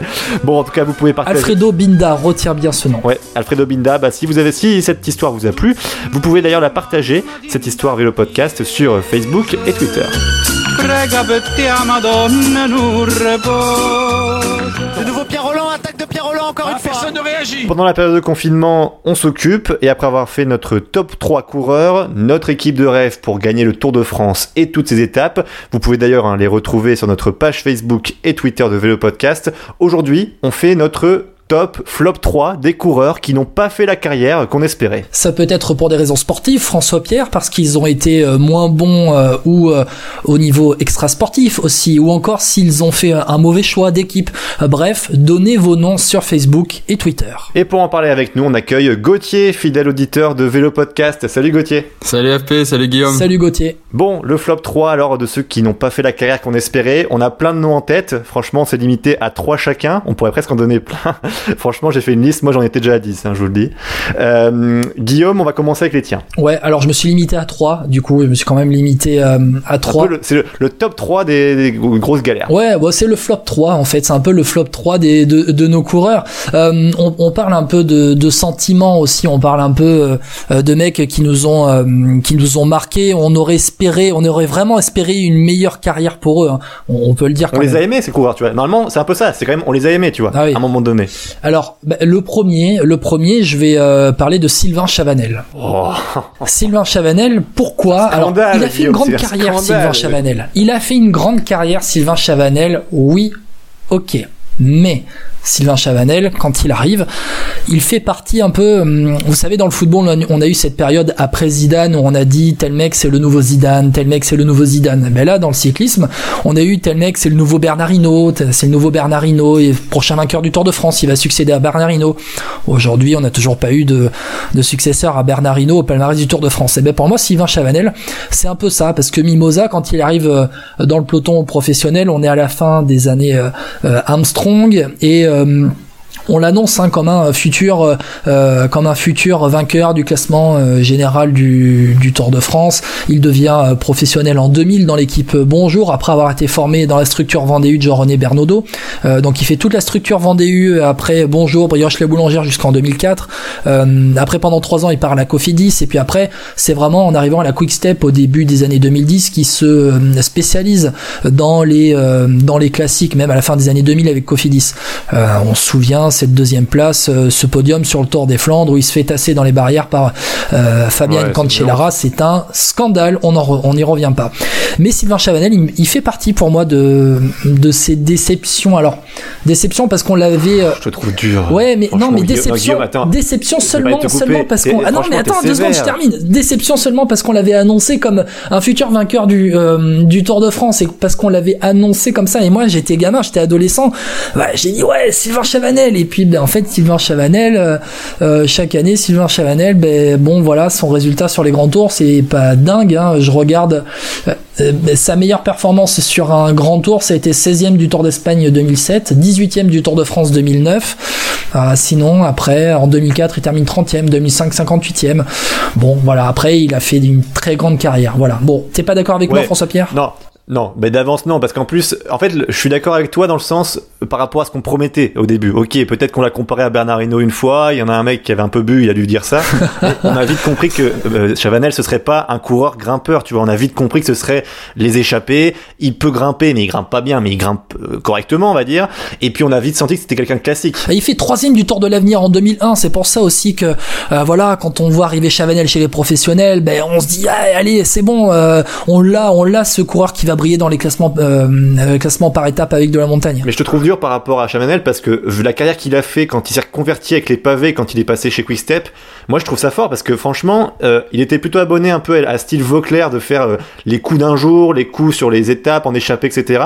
Bon en tout cas vous pouvez partager. Alfredo Binda retire bien ce nom. Ouais, Alfredo Binda. Bah si vous avez si cette histoire vous a plu, vous pouvez d'ailleurs la partager cette histoire Vélo Podcast sur Facebook et Twitter. De nouveau Pierre Roland, attaque de Pierre Roland encore ah, une fois. Personne ne réagit. Pendant la période de confinement, on s'occupe et après avoir fait notre top 3 coureurs, notre équipe de rêve pour gagner le Tour de France et toutes ses étapes, vous pouvez d'ailleurs hein, les retrouver sur notre page Facebook et Twitter de Vélo Podcast. Aujourd'hui, on fait notre top, flop 3 des coureurs qui n'ont pas fait la carrière qu'on espérait. Ça peut être pour des raisons sportives, François Pierre, parce qu'ils ont été euh, moins bons euh, ou euh, au niveau extra-sportif aussi, ou encore s'ils ont fait un mauvais choix d'équipe. bref, donnez vos noms sur Facebook et Twitter. Et pour en parler avec nous, on accueille Gauthier, fidèle auditeur de Vélo Podcast. Salut Gauthier. Salut FP, salut Guillaume. Salut Gauthier. Bon, le flop 3 alors de ceux qui n'ont pas fait la carrière qu'on espérait. On a plein de noms en tête. Franchement, c'est limité à 3 chacun. On pourrait presque en donner plein. Franchement, j'ai fait une liste. Moi, j'en étais déjà à 10, hein, je vous le dis. Euh, Guillaume, on va commencer avec les tiens. Ouais, alors je me suis limité à 3. Du coup, je me suis quand même limité euh, à 3. C'est le, top 3 des, grosses galères. Ouais, c'est le flop 3 en fait. C'est un peu le flop 3 des, de, nos coureurs. Euh, on, parle un peu de, sentiments aussi. On parle un peu de mecs qui nous ont qui nous ont marqué. On aurait espéré, on aurait vraiment espéré une meilleure carrière pour eux. Hein. On, peut le dire. on les a aimés ces coureurs, tu vois. Normalement, c'est un peu ça. C'est quand même, on les a aimés, tu vois, ah à un moment donné. Alors, bah, le premier, le premier, je vais euh, parler de Sylvain Chavanel. Oh. Sylvain Chavanel, pourquoi Alors, il a fait une grande carrière, Sylvain Chavanel. Il a fait une grande carrière, Sylvain Chavanel. Oui, ok, mais Sylvain Chavanel, quand il arrive, il fait partie un peu, hum, vous savez, dans le football, on a eu cette période après Zidane où on a dit tel mec c'est le nouveau Zidane, tel mec c'est le nouveau Zidane. Mais là, dans le cyclisme, on a eu tel mec c'est le nouveau Bernardino, c'est le nouveau Bernardino, et prochain vainqueur du Tour de France, il va succéder à Bernardino. Aujourd'hui, on n'a toujours pas eu de, de successeur à Bernardino au palmarès du Tour de France. Et ben pour moi, Sylvain Chavanel, c'est un peu ça, parce que Mimosa, quand il arrive euh, dans le peloton professionnel, on est à la fin des années euh, euh, Armstrong et euh, on l'annonce hein, comme un futur euh, euh, comme un futur vainqueur du classement euh, général du, Tour de France. Il devient professionnel en 2000 dans l'équipe Bonjour après avoir été formé dans la structure Vendée de Jean-René Bernaudot. donc il fait toute la structure Vendée après Bonjour, Brioche les Boulangères jusqu'en 2004. après pendant trois ans il part à la Cofidis et puis après c'est vraiment en arrivant à la Quick Step au début des années 2010 qui se spécialise dans les dans les classiques même à la fin des années 2000 avec Cofidis. on se souvient cette deuxième place, euh, ce podium sur le Tour des Flandres où il se fait tasser dans les barrières par euh, Fabien Cancellara, c'est un scandale, on n'y revient pas. Mais Sylvain Chavanel, il, fait partie pour moi de, de ces déceptions. Alors, déception parce qu'on l'avait... Euh, je te trouve dur. Ouais, mais non, mais déception, déception seulement, seulement parce qu'on... Ah non, mais attends, deux secondes, je termine. Déception seulement parce qu'on l'avait annoncé comme un futur vainqueur du, du Tour de France et parce qu'on l'avait annoncé comme ça. Et moi, j'étais gamin, j'étais adolescent. Bah, j'ai dit, ouais, Sylvain Chavanel. Et puis, ben, en fait, Sylvain Chavanel, euh, euh, chaque année, Sylvain Chavanel, ben, bon, voilà, son résultat sur les grands tours, c'est pas dingue. Hein. Je regarde euh, sa meilleure performance sur un grand tour, ça a été 16e du Tour d'Espagne 2007, 18e du Tour de France 2009. Ah, sinon, après, en 2004, il termine 30e, 2005, 58e. Bon, voilà, après, il a fait une très grande carrière. Voilà. Bon, t'es pas d'accord avec moi, François Pierre Non, non, mais d'avance non, parce qu'en plus, en fait, je suis d'accord avec toi dans le sens par rapport à ce qu'on promettait au début. Ok, peut-être qu'on l'a comparé à Bernard Hinault une fois. Il y en a un mec qui avait un peu bu, il a dû dire ça. on a vite compris que euh, Chavanel ce serait pas un coureur grimpeur. Tu vois, on a vite compris que ce serait les échappés. Il peut grimper, mais il grimpe pas bien, mais il grimpe euh, correctement, on va dire. Et puis on a vite senti que c'était quelqu'un de classique. Il fait troisième du Tour de l'avenir en 2001. C'est pour ça aussi que euh, voilà, quand on voit arriver Chavanel chez les professionnels, ben on se dit ah, allez, c'est bon, on l'a, on l'a ce coureur qui va briller dans les classements, euh, classements par étape avec de la montagne. Mais je te trouve dur par rapport à Chamanel parce que vu la carrière qu'il a fait quand il s'est reconverti avec les pavés, quand il est passé chez Quickstep, moi je trouve ça fort parce que franchement, euh, il était plutôt abonné un peu à, style Vauclair de faire euh, les coups d'un jour, les coups sur les étapes, en échappée, etc.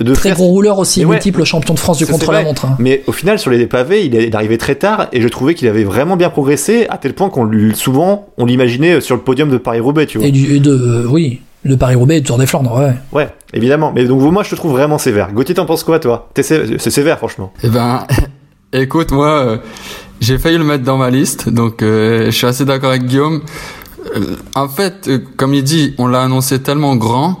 De très gros rouleur aussi, multiple champion de France du contre-la-montre. Hein. Mais au final, sur les pavés, il est arrivé très tard et je trouvais qu'il avait vraiment bien progressé à tel point qu'on lui souvent on l'imaginait sur le podium de Paris-Roubaix, tu vois. Et, du, de, oui, le Paris-Roubaix et le Tour des Flandres, ouais. Ouais, évidemment. Mais donc, moi, je te trouve vraiment sévère. Gauthier, t'en penses quoi, toi? C'est sévère, franchement. Eh ben, écoute, moi, euh, j'ai failli le mettre dans ma liste, donc euh, je suis assez d'accord avec Guillaume. Euh, en fait, comme il dit, on l'a annoncé tellement grand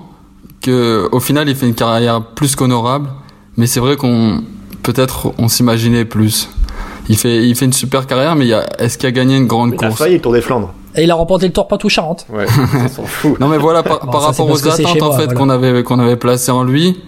que au final, il fait une carrière plus qu'honorable. Mais c'est vrai qu'on, peut-être, on s'imaginait plus. Il fait, il fait une super carrière, mais est-ce qu'il a gagné une grande course Il a failli le Tour des Flandres. Et il a remporté le Tour Poitou-Charentes. Ouais, s'en fout. Non mais voilà, par, rapport aux attentes en fait qu'on avait qu'on avait placées en lui,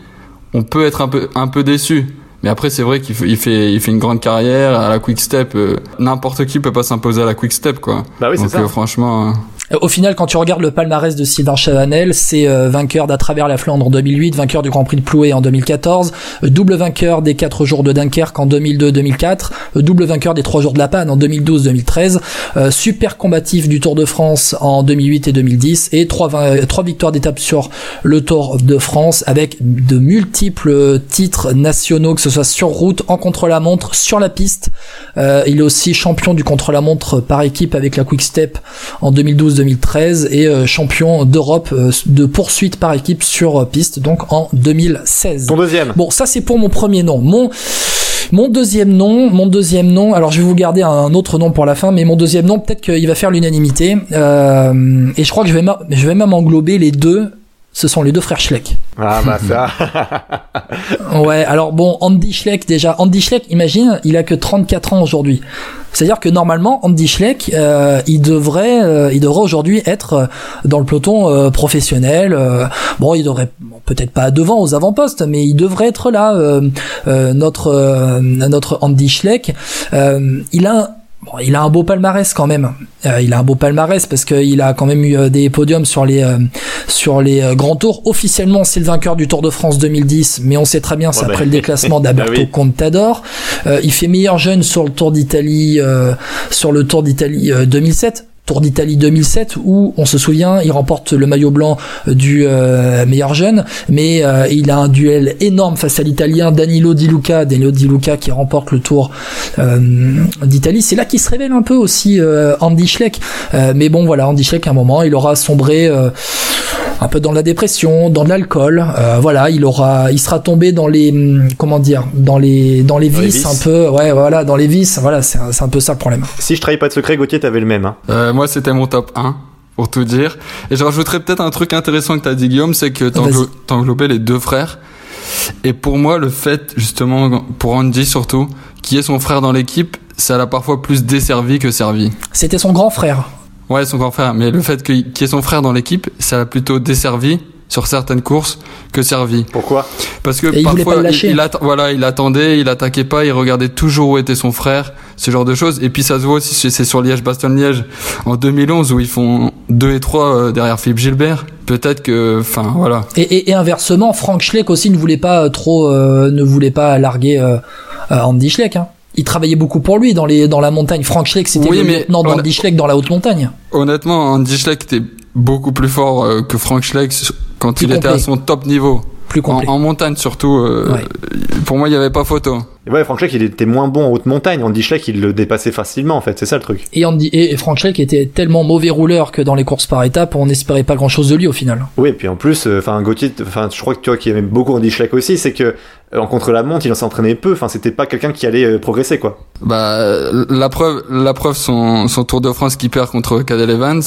on peut être un peu un peu déçu. Mais après, c'est vrai qu'il fait, il fait, il fait une grande carrière à la Quick Step. Euh, n'importe qui peut pas s'imposer à la Quick Step, quoi. Bah oui, c'est ça. Euh, franchement. Euh, au final, quand tu regardes le palmarès de Sylvain Chavanel, c'est euh, vainqueur d'à travers la Flandre en 2008, vainqueur du Grand Prix de Plouay en 2014, euh, double vainqueur des 4 jours de Dunkerque en 2002-2004, euh, double vainqueur des 3 jours de la Panne en 2012-2013, super combatif du Tour de France en 2008 et 2010 et trois, trois victoires d'étape sur le Tour de France avec de multiples titres nationaux, que ce soit sur route, en contre-la-montre, sur la piste. il est aussi champion du contre-la-montre par équipe avec la Quick Step en 2012 2013 et euh, champion d'Europe euh, de poursuite par équipe sur euh, piste, donc en 2016. Ton deuxième. Bon, ça c'est pour mon premier nom. Mon mon deuxième nom, mon deuxième nom. Alors je vais vous garder un autre nom pour la fin, mais mon deuxième nom, peut-être qu'il va faire l'unanimité. et je crois que je vais, je vais même englober les deux ce sont les deux frères Schleck. Ah bah ça. ouais, alors bon, Andy Schleck déjà, Andy Schleck, imagine, il a que 34 ans aujourd'hui. C'est-à-dire que normalement, Andy Schleck, euh, il devrait, euh, il devrait aujourd'hui être euh, dans le peloton professionnel. bon, il devrait peut-être pas devant aux avant-postes, mais il devrait être là. notre notre Andy Schleck, il a Bon, il a un beau palmarès quand même. Euh, il a un beau palmarès parce qu'il a quand même eu euh, des podiums sur les euh, sur les grands tours. Officiellement, c'est le vainqueur du Tour de France 2010, mais on sait très bien, c'est après le déclassement d'Alberto bah Contador. il fait meilleur jeune sur le Tour d'Italie sur le Tour d'Italie 2007. Tour d'Italie 2007 où on se souvient il remporte le maillot blanc du euh, meilleur jeune mais euh, il a un duel énorme face à l'italien Danilo Di Luca. Danilo Di Luca qui remporte le Tour euh, d'Italie. C'est là qu'il se révèle un peu aussi Andy Schleck. Mais bon voilà Andy Schleck à un moment il aura sombré un peu dans la dépression, dans l'alcool. Euh, voilà, il aura, il sera tombé dans les, hum, comment dire, dans les, dans les vices, un peu. Ouais, voilà, dans les vices. Voilà, c'est un, peu ça le problème. Si je trahis pas de secret, Gauthier, t'avais le même. Hein. Euh, moi, c'était mon top 1 pour tout dire. Et je rajouterais peut-être un truc intéressant que t'as dit Guillaume, c'est que t'englobais les deux frères. Et pour moi, le fait, justement, pour Andy surtout, qui est son frère dans l'équipe, ça l'a parfois plus desservi que servi. C'était son grand frère. Ouais, son grand frère. Mais le fait qu'il y ait son frère dans l'équipe, ça a plutôt desservi sur certaines courses que servi. Pourquoi? Parce que parfois, il, voilà, il attendait, il attaquait pas, il regardait toujours où était son frère, ce genre de choses. Et puis ça se voit aussi, c'est sur Liège-Bastogne-Liège en 2011 où ils font 2 et 3 euh, derrière Philippe Gilbert. Peut-être que, enfin, voilà. Et, inversement, Frank Schleck aussi ne voulait pas trop, euh, ne voulait pas larguer euh, Andy Schleck. Hein il travaillait beaucoup pour lui dans les dans la montagne. Frank Schleck, c'était le lieutenant d'Andy Schleck dans la haute montagne. Honnêtement, Andy Schleck était beaucoup plus fort euh, que Frank Schleck quand il était à son top niveau. Plus complet. En, montagne surtout. Euh, pour moi, il n'y avait pas photo. Et ouais, Frank Schleck, il était moins bon en haute montagne. Andy Schleck, il le dépassait facilement, en fait. C'est ça le truc. Et, Andy, et Frank Schleck était tellement mauvais rouleur que dans les courses par étapes, on n'espérait pas grand chose de lui au final. Oui, et puis en plus, euh, enfin, Gauthier, enfin, je crois que tu vois qu'il aimait beaucoup Andy Schleck aussi, c'est que en contre la montre, il en s'entraînait peu. Enfin, c'était pas quelqu'un qui allait progresser, quoi. Bah, la preuve, la preuve, son, son Tour de France qui perd contre Cadel Evans.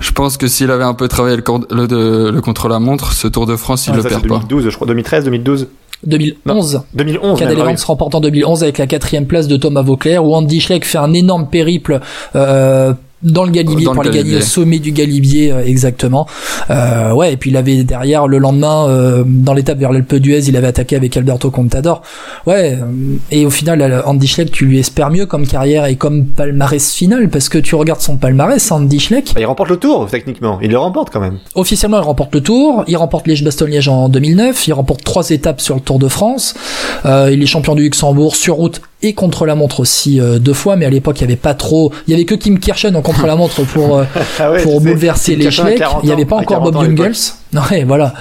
Je pense que s'il avait un peu travaillé le, le, le contre-la-montre, ce Tour de France, il ah, le perd 2012, je crois, 2013, 2012 2011. 2011. Cadel Evans remporte en 2011 avec la quatrième place de Thomas Vauclair, où Andy Schleck fait un énorme périple euh, dans le Galibier pour aller gagner au sommet du Galibier euh, exactement. Euh, ouais et puis il avait derrière le lendemain euh, dans l'étape vers l'Alpe d'Huez il avait attaqué avec Alberto Contador. Ouais euh, et au final Andy Schleck tu lui espères mieux comme carrière et comme palmarès final parce que tu regardes son palmarès Andy Schleck. Bah, il remporte le Tour techniquement. Il le remporte quand même. Officiellement il remporte le Tour. Il remporte Liège-Bastogne-Liège en 2009 il remporte trois étapes sur le Tour de France. Il est champion du Luxembourg sur route et contre la montre aussi deux fois mais à l'époque il y avait pas trop il y avait que Kim Kirchen en contre la montre pour euh, ah pour bouleverser les l'échec. Il n'y avait pas encore Bob Jungels. Non, voilà.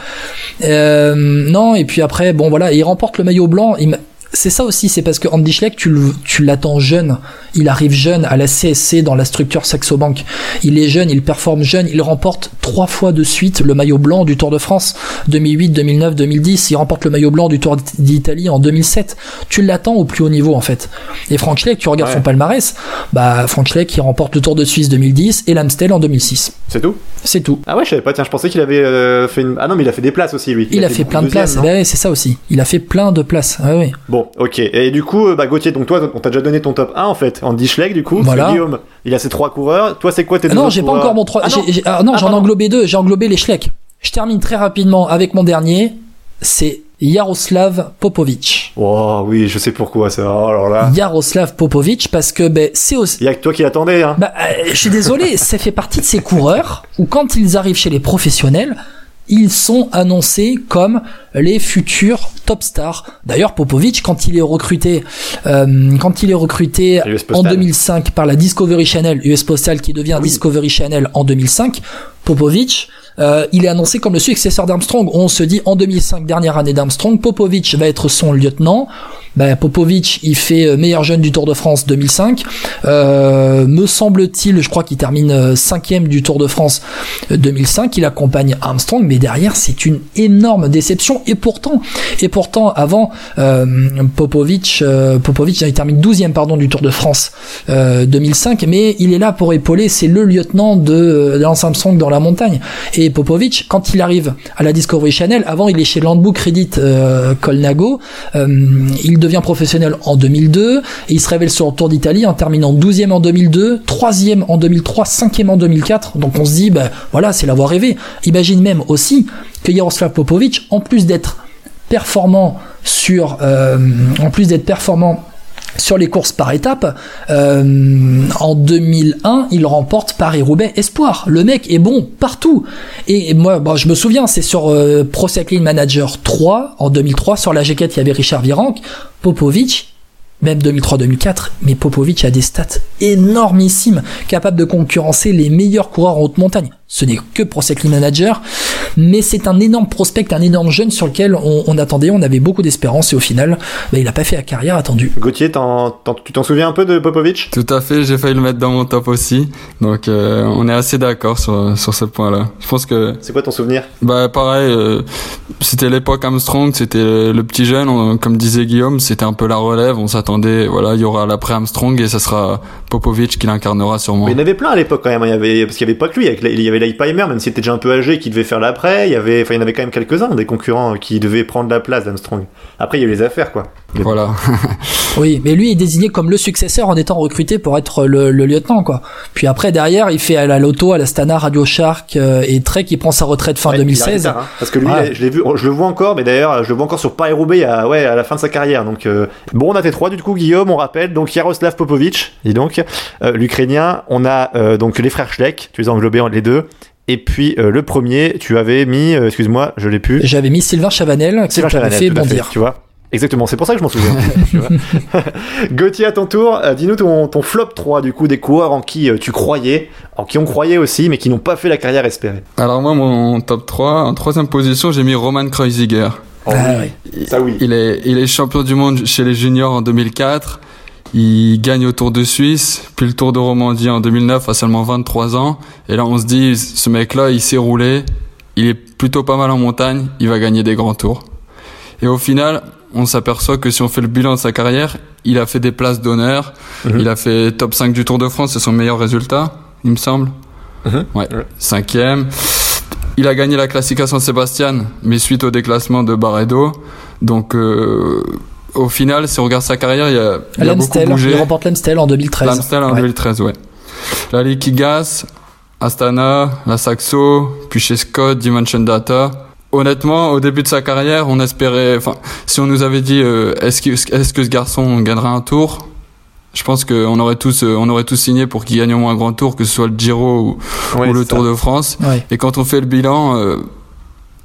Euh, non, et puis après, bon voilà, il remporte le maillot blanc. Il c'est ça aussi, c'est parce que Andy Schleck, tu, tu l'attends jeune. Il arrive jeune à la CSC dans la structure Saxo Bank. Il est jeune, il performe jeune, il remporte trois fois de suite le maillot blanc du Tour de France 2008, 2009, 2010. Il remporte le maillot blanc du Tour d'Italie en 2007. Tu l'attends au plus haut niveau en fait. Et Frank Schleck, tu regardes son palmarès, bah Frank Schleck, il remporte le Tour de Suisse 2010 et l'Amstel en 2006. C'est tout? C'est tout. Ah ouais, je savais pas. Tiens, je pensais qu'il avait euh, fait une... Ah non, mais il a fait des places aussi lui. Il, a, fait, plein de places. Bah c'est ça aussi. Il a fait plein de places. Ah oui. Bon, ok. Et du coup, euh, bah, Gauthier, donc toi, on t'a déjà donné ton top 1 en fait. Andy Schleck, du coup. Voilà. Guillaume, il a ses trois coureurs. Toi, c'est quoi tes deux Non, j'ai pas encore mon 3. Ah, non, ah, ah, j'en ai englobé deux. J'ai englobé les Schleck. Je termine très rapidement avec mon dernier. C'est Yaroslav Popovic. Oh oui, je sais pourquoi ça. Oh, alors là. Yaroslav Popovic parce que ben c'est aussi. Il y a que toi qui l'attendais. Hein. Bah, euh, je suis désolé, ça fait partie de ces coureurs où quand ils arrivent chez les professionnels, ils sont annoncés comme les futurs top stars. D'ailleurs, Popovic, quand il est recruté, euh, quand il est recruté en 2005 par la Discovery Channel, US Postal qui devient Discovery Channel en 2005, Popovic, euh, il est annoncé comme le successeur d'Armstrong. On se dit en 2005, dernière année d'Armstrong, Popovic va être son lieutenant. Ben, Popovic, il fait euh, meilleur jeune du Tour de France 2005. Euh, me semble-t-il, je crois qu'il termine euh, cinquième du Tour de France 2005. Il accompagne Armstrong, mais derrière, c'est une énorme déception. Et pourtant, et pourtant, avant euh, Popovic, il termine 12e pardon du Tour de France 2005, mais il est là pour épauler. C'est le lieutenant de, de Lance Armstrong dans la montagne. Et Popovic, quand il arrive à la Discovery Channel, avant il est chez Landbook Credit Colnago, il devient professionnel en 2002 et il se révèle sur le Tour d'Italie en terminant 12e en 2002, 3e en 2003, 5e en 2004. Donc on se dit, ben voilà, c'est l'avoir rêvé. Imagine même aussi que Jaroslav Popovic, en plus d'être performant sur, euh, en plus d'être performant sur les courses par étapes, euh, en 2001, il remporte Paris-Roubaix Espoir. Le mec est bon partout. Et moi, bon, je me souviens, c'est sur euh, Pro Cycling Manager 3, en 2003, sur la jaquette, il y avait Richard Virenque, Popovic, même 2003-2004, mais Popovic a des stats énormissimes, capables de concurrencer les meilleurs coureurs en haute montagne. Ce n'est que Pro Cycling Manager, mais c'est un énorme prospect, un énorme jeune sur lequel on, attendait, on avait beaucoup d'espérance et au final, bah, il n'a pas fait la carrière attendue. Gauthier, tu t'en souviens un peu de Popovic? Tout à fait, j'ai failli le mettre dans mon top aussi, donc euh, on est assez d'accord sur, sur ce point-là. Je pense que... C'est quoi ton souvenir? Bah pareil, euh, c'était l'époque Armstrong, c'était le petit jeune, comme disait Guillaume, c'était un peu la relève, on s'attendait, voilà, il y aura l'après Armstrong et ça sera Popovic qui l'incarnera sûrement. Mais il y en avait plein à l'époque quand même, il y avait, parce qu'il n'y avait pas que lui, il y avait Leipheimer, même s'il était déjà un peu âgé, qui devait faire l'après. Il y avait, enfin, il y en avait quand même quelques-uns des concurrents qui devaient prendre la place d'Armstrong. Après, il y a eu les affaires, quoi. Voilà. oui, mais lui est désigné comme le successeur en étant recruté pour être le, lieutenant, quoi. Puis après, derrière, il fait à la Loto, à la Stana, Radio Shark euh, et Trek, qui prend sa retraite fin 2016. Hein. parce que lui, je l'ai vu, je le vois encore, mais d'ailleurs, je le vois encore sur Paris Roubaix, à, ouais, à la fin de sa carrière. Donc, euh, bon, on a tes trois du coup, Guillaume, on rappelle. Donc Yaroslav Popovic, dis donc, euh, l'Ukrainien. On a donc les frères Schleck, tu les as englobés les deux. Et puis euh, le premier, tu avais mis, euh, excuse-moi, je l'ai plus. J'avais mis Sylvain Chavanel, qui Chavanel, fait bondir. tu vois. Exactement, c'est pour ça que je m'en souviens. Gauthier, à ton tour, euh, dis-nous ton, ton, flop 3 du coup des coureurs en qui tu croyais, en qui on croyait aussi, mais qui n'ont pas fait la carrière espérée. Alors moi, mon top 3, en troisième position, j'ai mis Roman Kreuziger. Oh, ah, oui. Ça oui. Il est, il est champion du monde chez les juniors en 2004. Il gagne au Tour de Suisse, puis le Tour de Romandie en 2009 à seulement 23 ans. Et là, on se dit, ce mec-là, il s'est roulé, il est plutôt pas mal en montagne, il va gagner des grands tours. Et au final, on s'aperçoit que si on fait le bilan de sa carrière, il a fait des places d'honneur, mhm. il a fait top 5 du Tour de France, c'est son meilleur résultat, il me semble. Mhm. Ouais, cinquième. Il a gagné la Classica San Sebastian, mais suite au déclassement de Barredo. Donc, euh, au final, si on regarde sa carrière, il y a, il a beaucoup bougé. Il remporte l'Amstel en 2013. L'Amstel en 2013, ouais. La Liquigas, Astana, la Saxo, puis chez Scott, Dimension Data. Honnêtement, au début de sa carrière, on espérait, enfin, si on nous avait dit, euh, est-ce que, est-ce que ce garçon gagnerait un tour? Je pense qu'on aurait tous, euh, on aurait tous signé pour qu'il gagne au moins un grand tour, que ce soit le Giro ou, le Tour de France. Et quand on fait le bilan, euh,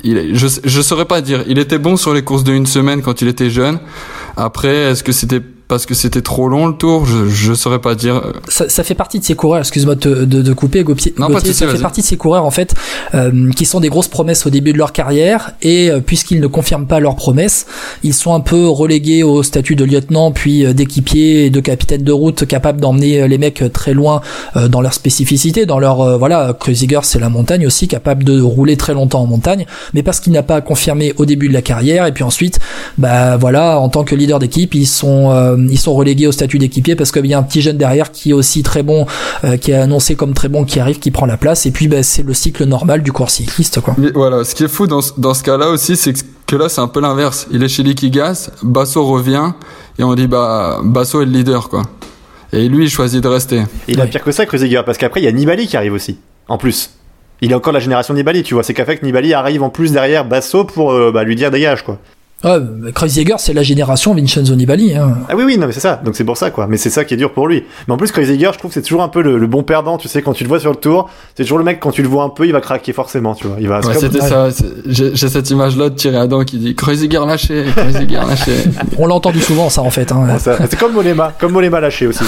il, je je saurais pas dire. Il était bon sur les courses de une semaine quand il était jeune. Après, est-ce que c'était parce que c'était trop long le tour, je, je saurais pas dire. Ça, ça fait partie de ces coureurs, excuse-moi de, de, de, couper, Gauthier, non, Gauthier ça fait partie de ces coureurs en fait euh, qui sont des grosses promesses au début de leur carrière et euh, puisqu'ils ne confirment pas leurs promesses, ils sont un peu relégués au statut de lieutenant puis euh, d'équipier et de capitaine de route capable d'emmener euh, les mecs très loin dans leur spécificité, dans leur voilà, Kreuziger c'est la montagne aussi, capable de rouler très longtemps en montagne, mais parce qu'il n'a pas confirmé au début de la carrière et puis ensuite, bah voilà, en tant que leader d'équipe, ils sont euh, ils sont relégués au statut d'équipier parce qu'il y a un petit jeune derrière qui est aussi très bon, euh, qui est annoncé comme très bon, qui arrive, qui prend la place. Et puis bah, c'est le cycle normal du cours cycliste. Quoi. Mais voilà, ce qui est fou dans, dans ce cas-là aussi, c'est que là c'est un peu l'inverse. Il est chez Liquigas, Basso revient et on dit bah Basso est le leader quoi. Et lui il choisit de rester. il a pire que ça, Kreuziger, parce qu'après il y a Nibali qui arrive aussi, en plus. Il est encore la génération Nibali, tu vois. C'est qu'à fait que Nibali arrive en plus derrière Basso pour euh, bah, lui dire dégage, quoi. Ouais, Kreuziger, c'est la génération Vincenzo Nibali. Hein. Ah oui, oui, non, mais c'est ça. Donc c'est pour ça, quoi. Mais c'est ça qui est dur pour lui. Mais en plus, Kreuziger, je trouve que c'est toujours un peu le, bon perdant. Tu sais, quand tu le vois sur le tour, c'est toujours le mec, quand tu le vois un peu, il va craquer forcément, tu vois. Il va. Ouais, c'était ça. J'ai cette image-là de Thierry Adam qui dit Kreuziger lâché, Kreuziger lâché. On l'a entendu souvent, ça, en fait. Hein. c'est comme Molema, comme Molema lâché aussi.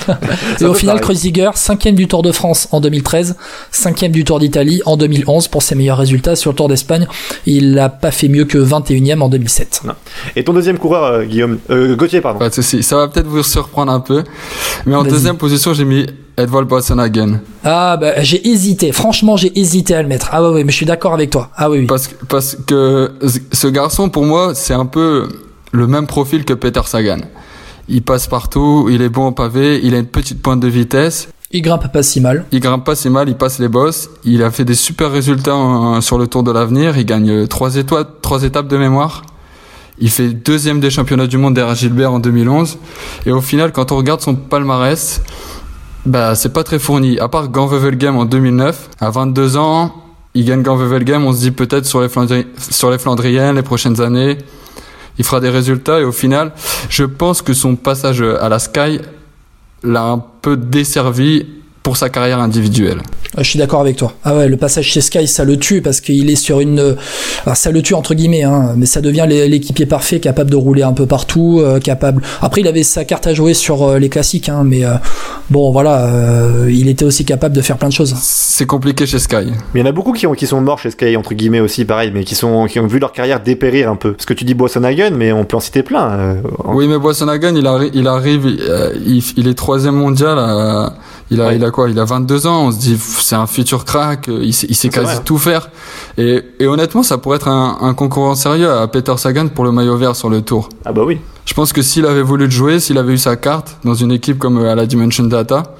Et au final, Kreuziger, cinquième du Tour de France en 2013, cinquième du Tour d'Italie en 2011 pour ses meilleurs résultats sur le Tour d'Espagne. Il n'a pas fait mieux que 21e en 2007. Non. Et ton deuxième coureur, euh, Guillaume, euh, Gauthier, pardon. Pas de souci. Ça va peut-être vous surprendre un peu, mais en deuxième position, j'ai mis Edvald Boasson-Hagen. Ah bah j'ai hésité. Franchement, j'ai hésité à le mettre. Ah ouais, ouais mais je suis d'accord avec toi. Ah oui. oui. Parce que parce que ce garçon, pour moi, c'est un peu le même profil que Peter Sagan. Il passe partout, il est bon au pavé, il a une petite pointe de vitesse. Il grimpe pas si mal. Il grimpe pas si mal, il passe les bosses. Il a fait des super résultats sur le Tour de l'Avenir. Il gagne trois étoiles, trois étapes de mémoire. Il fait deuxième des championnats du monde derrière Gilbert en 2011. Et au final, quand on regarde son palmarès, bah, c'est pas très fourni. À part Game en 2009, à 22 ans, il gagne Game. On se dit peut-être sur les sur les Flandriennes, les prochaines années, il fera des résultats et au final, je pense que son passage à la Sky l'a un peu desservi pour sa carrière individuelle. Je suis d'accord avec toi. Ah ouais, le passage chez Sky, ça le tue parce qu'il est sur une, ça le tue entre guillemets, hein, mais ça devient l'équipier parfait, capable de rouler un peu partout, euh, capable. Après, il avait sa carte à jouer sur euh, les classiques, hein, mais euh, bon, voilà, il était aussi capable de faire plein de choses. C'est compliqué chez Sky. Mais il y en a beaucoup qui, ont, qui sont morts chez Sky entre guillemets aussi, pareil, mais qui sont, qui ont vu leur carrière dépérir un peu. Parce que tu dis Boissonhagen, mais on peut en citer plein. Oui, mais Boissonhagen, il, arrive, il arrive, il, il est troisième mondial. À il a, il a quoi? Il a 22 ans. On se dit, c'est un futur crack. Il sait, il sait quasi tout faire. Et, et, honnêtement, ça pourrait être un, un, concurrent sérieux à Peter Sagan pour le maillot vert sur le tour. Ah bah oui. Je pense que s'il avait voulu le jouer, s'il avait eu sa carte dans une équipe comme euh, à la Dimension Data,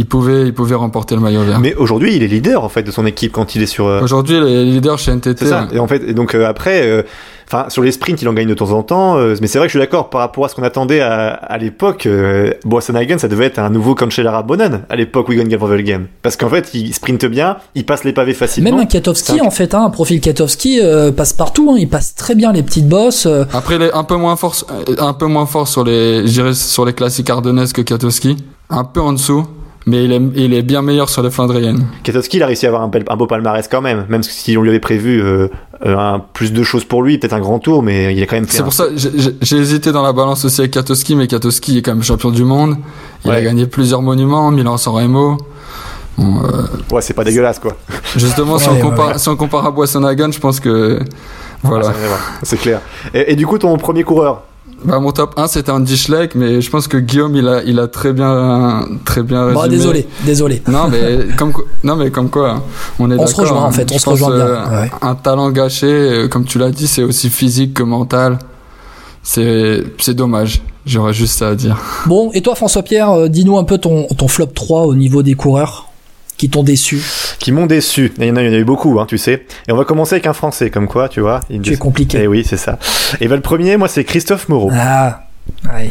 il pouvait, il pouvait remporter le maillot vert. Mais aujourd'hui, il est leader en fait de son équipe quand il est sur. Euh, aujourd'hui, il est leader chez NTT. C'est ça. Et en fait, et donc euh, après, euh, enfin sur les sprints, il en gagne de temps en temps. mais c'est vrai que je suis d'accord par rapport à ce qu'on attendait à, à l'époque. Euh, Boassenhagen, ça devait être un nouveau Cancellara Bonnen à l'époque où il gagne Game. Parce qu'en fait, il sprinte bien, il passe les pavés facilement. Même un Katowski en fait, hein, un profil Katowski passe partout. Hein, il passe très bien les petites bosses. Après, il est un peu moins fort, un peu moins fort sur les, sur les classiques ardennaises que Katowski. Un peu en dessous mais il est, il est, bien meilleur sur les Flandriennes. Katowski, il a réussi à avoir un, un, beau palmarès quand même, même si on lui avait prévu euh, un, plus de choses pour lui, peut-être un grand tour, mais il est quand même. C'est pour ça, j'ai hésité dans la balance aussi avec Katowski, mais Katowski est quand même champion du monde. Il ouais. a gagné plusieurs monuments, Milan-San Remo. Bon, euh... Ouais, c'est pas dégueulasse quoi. Justement, si, on compare, si on compare à Boissonhagen, je pense que. Voilà. c'est clair. Et, et, du coup, ton premier coureur, bah, mon top 1 c'était Andy Schleck, mais je pense que Guillaume il a, il a très bien, très bien résumé. Bon, désolé, désolé. Non mais comme, non mais comme quoi, on est On se rejoint en fait, on se rejoint bien. Euh, ouais. Un talent gâché, euh, comme tu l'as dit, c'est aussi physique que mental. C'est, c'est dommage. J'aurais juste ça à dire. Bon, et toi François Pierre, euh, dis-nous un peu ton, ton flop 3 au niveau des coureurs qui t'ont déçu Qui m'ont déçu. Il y en a, il y en a eu beaucoup, hein, tu sais. Et on va commencer avec un Français, comme quoi, tu vois. Tu es compliqué. Et oui, c'est ça. Et ben, le premier, moi, c'est Christophe Moreau. Ah, ouais.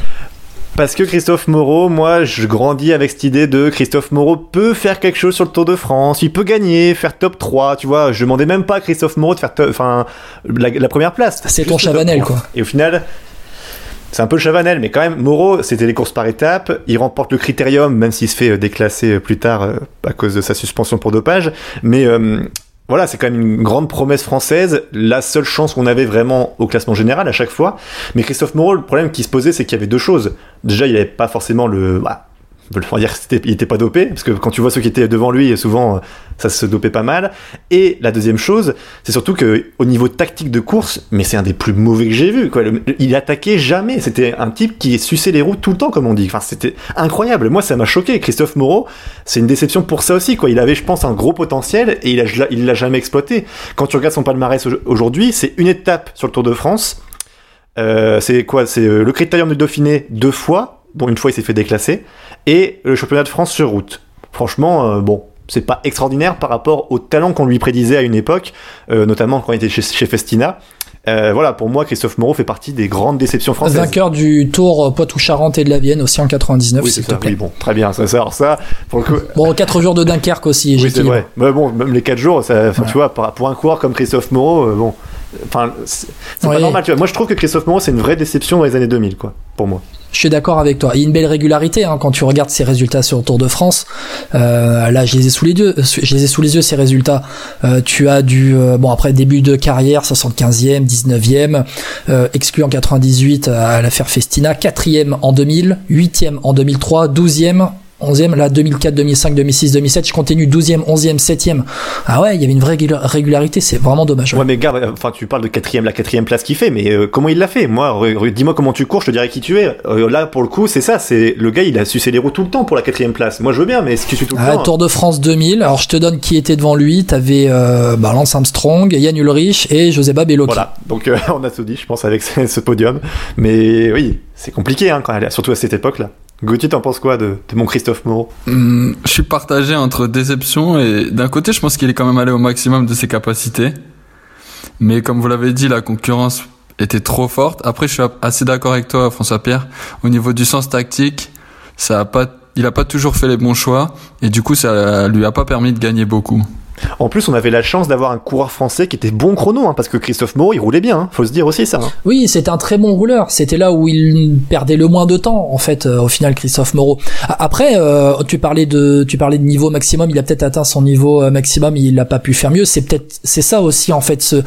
Parce que Christophe Moreau, moi, je grandis avec cette idée de Christophe Moreau peut faire quelque chose sur le Tour de France, il peut gagner, faire top 3, tu vois. Je demandais même pas à Christophe Moreau de faire enfin la, la, première place. C'est ton Chavanel, quoi. Et au final, c'est un peu Chavanel, mais quand même, Moreau, c'était les courses par étapes. Il remporte le critérium, même s'il se fait déclasser plus tard à cause de sa suspension pour dopage. Mais euh, voilà, c'est quand même une grande promesse française, la seule chance qu'on avait vraiment au classement général à chaque fois. Mais Christophe Moreau, le problème qui se posait, c'est qu'il y avait deux choses. Déjà, il n'avait pas forcément le... Bah, on va dire qu'il était pas dopé, parce que quand tu vois ceux qui étaient devant lui, souvent ça se dopait pas mal. Et la deuxième chose, c'est surtout que au niveau tactique de course, mais c'est un des plus mauvais que j'ai vu. Quoi. Il attaquait jamais. C'était un type qui suçait les roues tout le temps, comme on dit. Enfin, c'était incroyable. Moi, ça m'a choqué. Christophe Moreau, c'est une déception pour ça aussi. Quoi. Il avait, je pense, un gros potentiel et il l'a jamais exploité. Quand tu regardes son palmarès aujourd'hui, c'est une étape sur le Tour de France. Euh, c'est quoi? C'est le critérium du Dauphiné deux fois dont une fois il s'est fait déclasser, et le championnat de France sur route. Franchement, euh, bon, c'est pas extraordinaire par rapport au talent qu'on lui prédisait à une époque, euh, notamment quand il était chez, chez Festina. Euh, voilà, pour moi, Christophe Moreau fait partie des grandes déceptions françaises. Vainqueur du Tour Poitou-Charentes et de la Vienne aussi en 99, oui, s'il te plaît. Oui, bon, très bien. Ça, ça, alors ça, pour le coup... Bon, 4 jours de Dunkerque aussi, oui, c'est vrai. Mais bon, même les 4 jours, ça, ouais. tu vois, pour un coureur comme Christophe Moreau, euh, bon, enfin, c'est pas normal. Tu vois. Moi, je trouve que Christophe Moreau, c'est une vraie déception dans les années 2000, quoi, pour moi. Je suis d'accord avec toi. Il y a une belle régularité hein, quand tu regardes ses résultats sur le Tour de France. Euh, là, je les ai sous les yeux. Je les ai sous les yeux ces résultats. Euh, tu as du euh, bon après début de carrière 75e, 19e, euh, exclu en 98 à l'affaire Festina, 4e en 2000, 8e en 2003, 12e 11e, là 2004, 2005, 2006, 2007, je continue 12e, 11e, 7e. Ah ouais, il y avait une vraie régularité, c'est vraiment dommage. Ouais, mais gars, enfin tu parles de quatrième, la quatrième place qu'il fait, mais euh, comment il l'a fait? Moi, dis-moi comment tu cours, je te dirais qui tu es. Euh, là, pour le coup, c'est ça, c'est le gars, il a sucé les roues tout le temps pour la quatrième place. Moi, je veux bien, mais est-ce que tu suis tout le ah, temps Tour de France 2000. Alors, je te donne qui était devant lui. T'avais euh, bah, Lance Armstrong, Yann Ulrich et Joseba Bellocchi. Voilà. Donc, euh, on a tout dit, je pense, avec ce podium. Mais oui, c'est compliqué, hein, quand elle, surtout à cette époque-là. Gauthier, t'en penses quoi de, mon Christophe Moreau mmh, Je suis partagé entre déception et d'un côté, je pense qu'il est quand même allé au maximum de ses capacités. Mais comme vous l'avez dit, la concurrence était trop forte. Après, je suis assez d'accord avec toi, François Pierre. Au niveau du sens tactique, ça a il a pas toujours fait les bons choix et du coup, ça lui a pas permis de gagner beaucoup. En plus, on avait la chance d'avoir un coureur français qui était bon chrono, hein, parce que Christophe Moreau, il roulait bien, hein, faut se dire aussi ça. Hein. Oui, c'était un très bon rouleur. C'était là où il perdait le moins de temps, en fait, euh, au final, Christophe Moreau. Après, euh, tu parlais de, tu parlais de niveau maximum. Il a peut-être atteint son niveau euh, maximum. Il n'a pas pu faire mieux. C'est peut-être, c'est ça aussi, en fait, ce,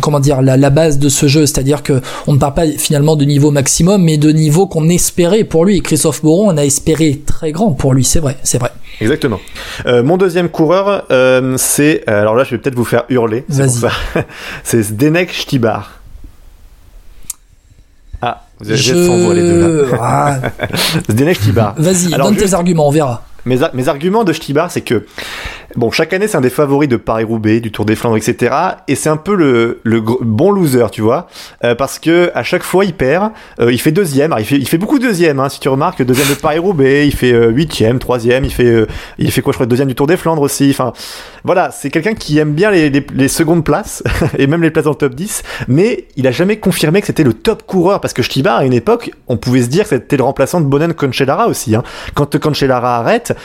comment dire, la, la base de ce jeu, c'est-à-dire que on ne parle pas finalement de niveau maximum, mais de niveau qu'on espérait pour lui. Christophe Moreau, on a espéré très grand pour lui. C'est vrai, c'est vrai. Exactement. Euh, mon deuxième coureur, euh, c'est. Euh, alors là, je vais peut-être vous faire hurler. C'est Zdenek Stibar. Ah, vous avez Je... sans voix les deux là. Ah. Zdenek Stibar. Vas-y, Alors, donne juste- tes arguments, on verra. Mes, mes arguments de Stibar, c'est que, bon, chaque année, c'est un des favoris de Paris-Roubaix, du Tour des Flandres, etc. Et c'est un peu le, le bon loser, tu vois. euh, parce que à chaque fois, il perd. euh, il fait deuxième. Il, fait, il fait beaucoup deuxième, hein, si tu remarques. Deuxième de Paris-Roubaix, il fait euh, huitième, troisième. Il fait, il fait quoi, je crois, deuxième du Tour des Flandres aussi. Enfin, voilà, c'est quelqu'un qui aime bien les, les, secondes places, et même les places dans le top 10. Mais il a jamais confirmé que c'était le top coureur. Parce que Stibar, à une époque, on pouvait se dire que c'était le remplaçant de Bonen Cancellara aussi. Hein. Quand Cancellara arrête,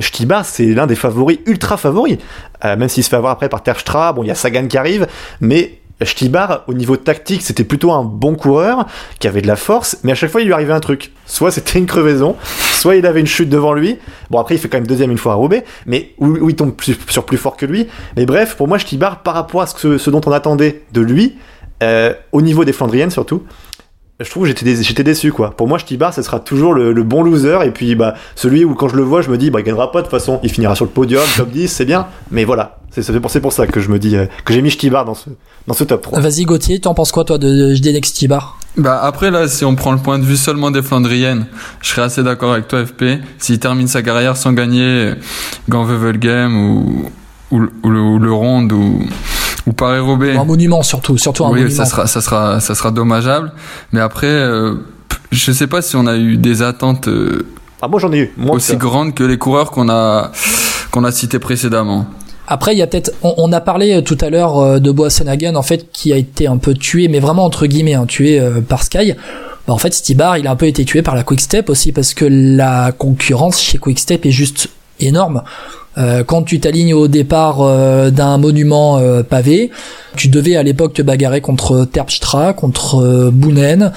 Stibar, c'est l'un des favoris, ultra favoris. Euh, même s'il se fait avoir après par Terstra, bon, il y a Sagan qui arrive, mais Stibar, au niveau tactique, c'était plutôt un bon coureur, qui avait de la force, mais à chaque fois, il lui arrivait un truc. Soit c'était une crevaison, soit il avait une chute devant lui. Bon, après, il fait quand même deuxième une fois à Roubaix, mais où, il tombe sur plus fort que lui. Mais bref, pour moi, Stibar, par rapport à ce, ce dont on attendait de lui, euh, au niveau des Flandriennes surtout, je trouve que j'étais dé- j'étais déçu quoi. Pour moi, Stibar, ce sera toujours le, le bon loser et puis bah celui où quand je le vois, je me dis bah il gagnera pas de toute façon, il finira sur le podium, top 10, c'est bien, mais voilà, c'est c'est pour, ça que je me dis euh, que j'ai mis Stibar dans ce dans ce top 3. Vas-y, Gauthier, tu en penses quoi, toi, de JDNX Stibar Bah après là, si on prend le point de vue seulement des Flandriennes, je serais assez d'accord avec toi FP. S'il termine sa carrière sans gagner Ganvevelgem ou ou, le- ou le, ou le Ronde ou ou Paris-Roubaix. Un monument, surtout. Surtout un oui, monument. ça sera, ça sera, ça sera dommageable. Mais après, euh, je sais pas si on a eu des attentes euh, Ah moi j'en ai eu, moi aussi grandes que les coureurs qu'on a, qu'on a cités précédemment. Après, il y a peut-être, on, on a parlé euh, tout à l'heure euh, de Boassenhagen, en fait, qui a été un peu tué, mais vraiment entre guillemets, hein, tué euh, par Sky. Bah, en fait, Stibar, il a un peu été tué par la Quick Step aussi, parce que la concurrence chez Quick Step est juste énorme. Euh, quand tu t'alignes au départ euh, d'un monument euh, pavé, tu devais à l'époque te bagarrer contre Terpstra, contre euh, Boonen.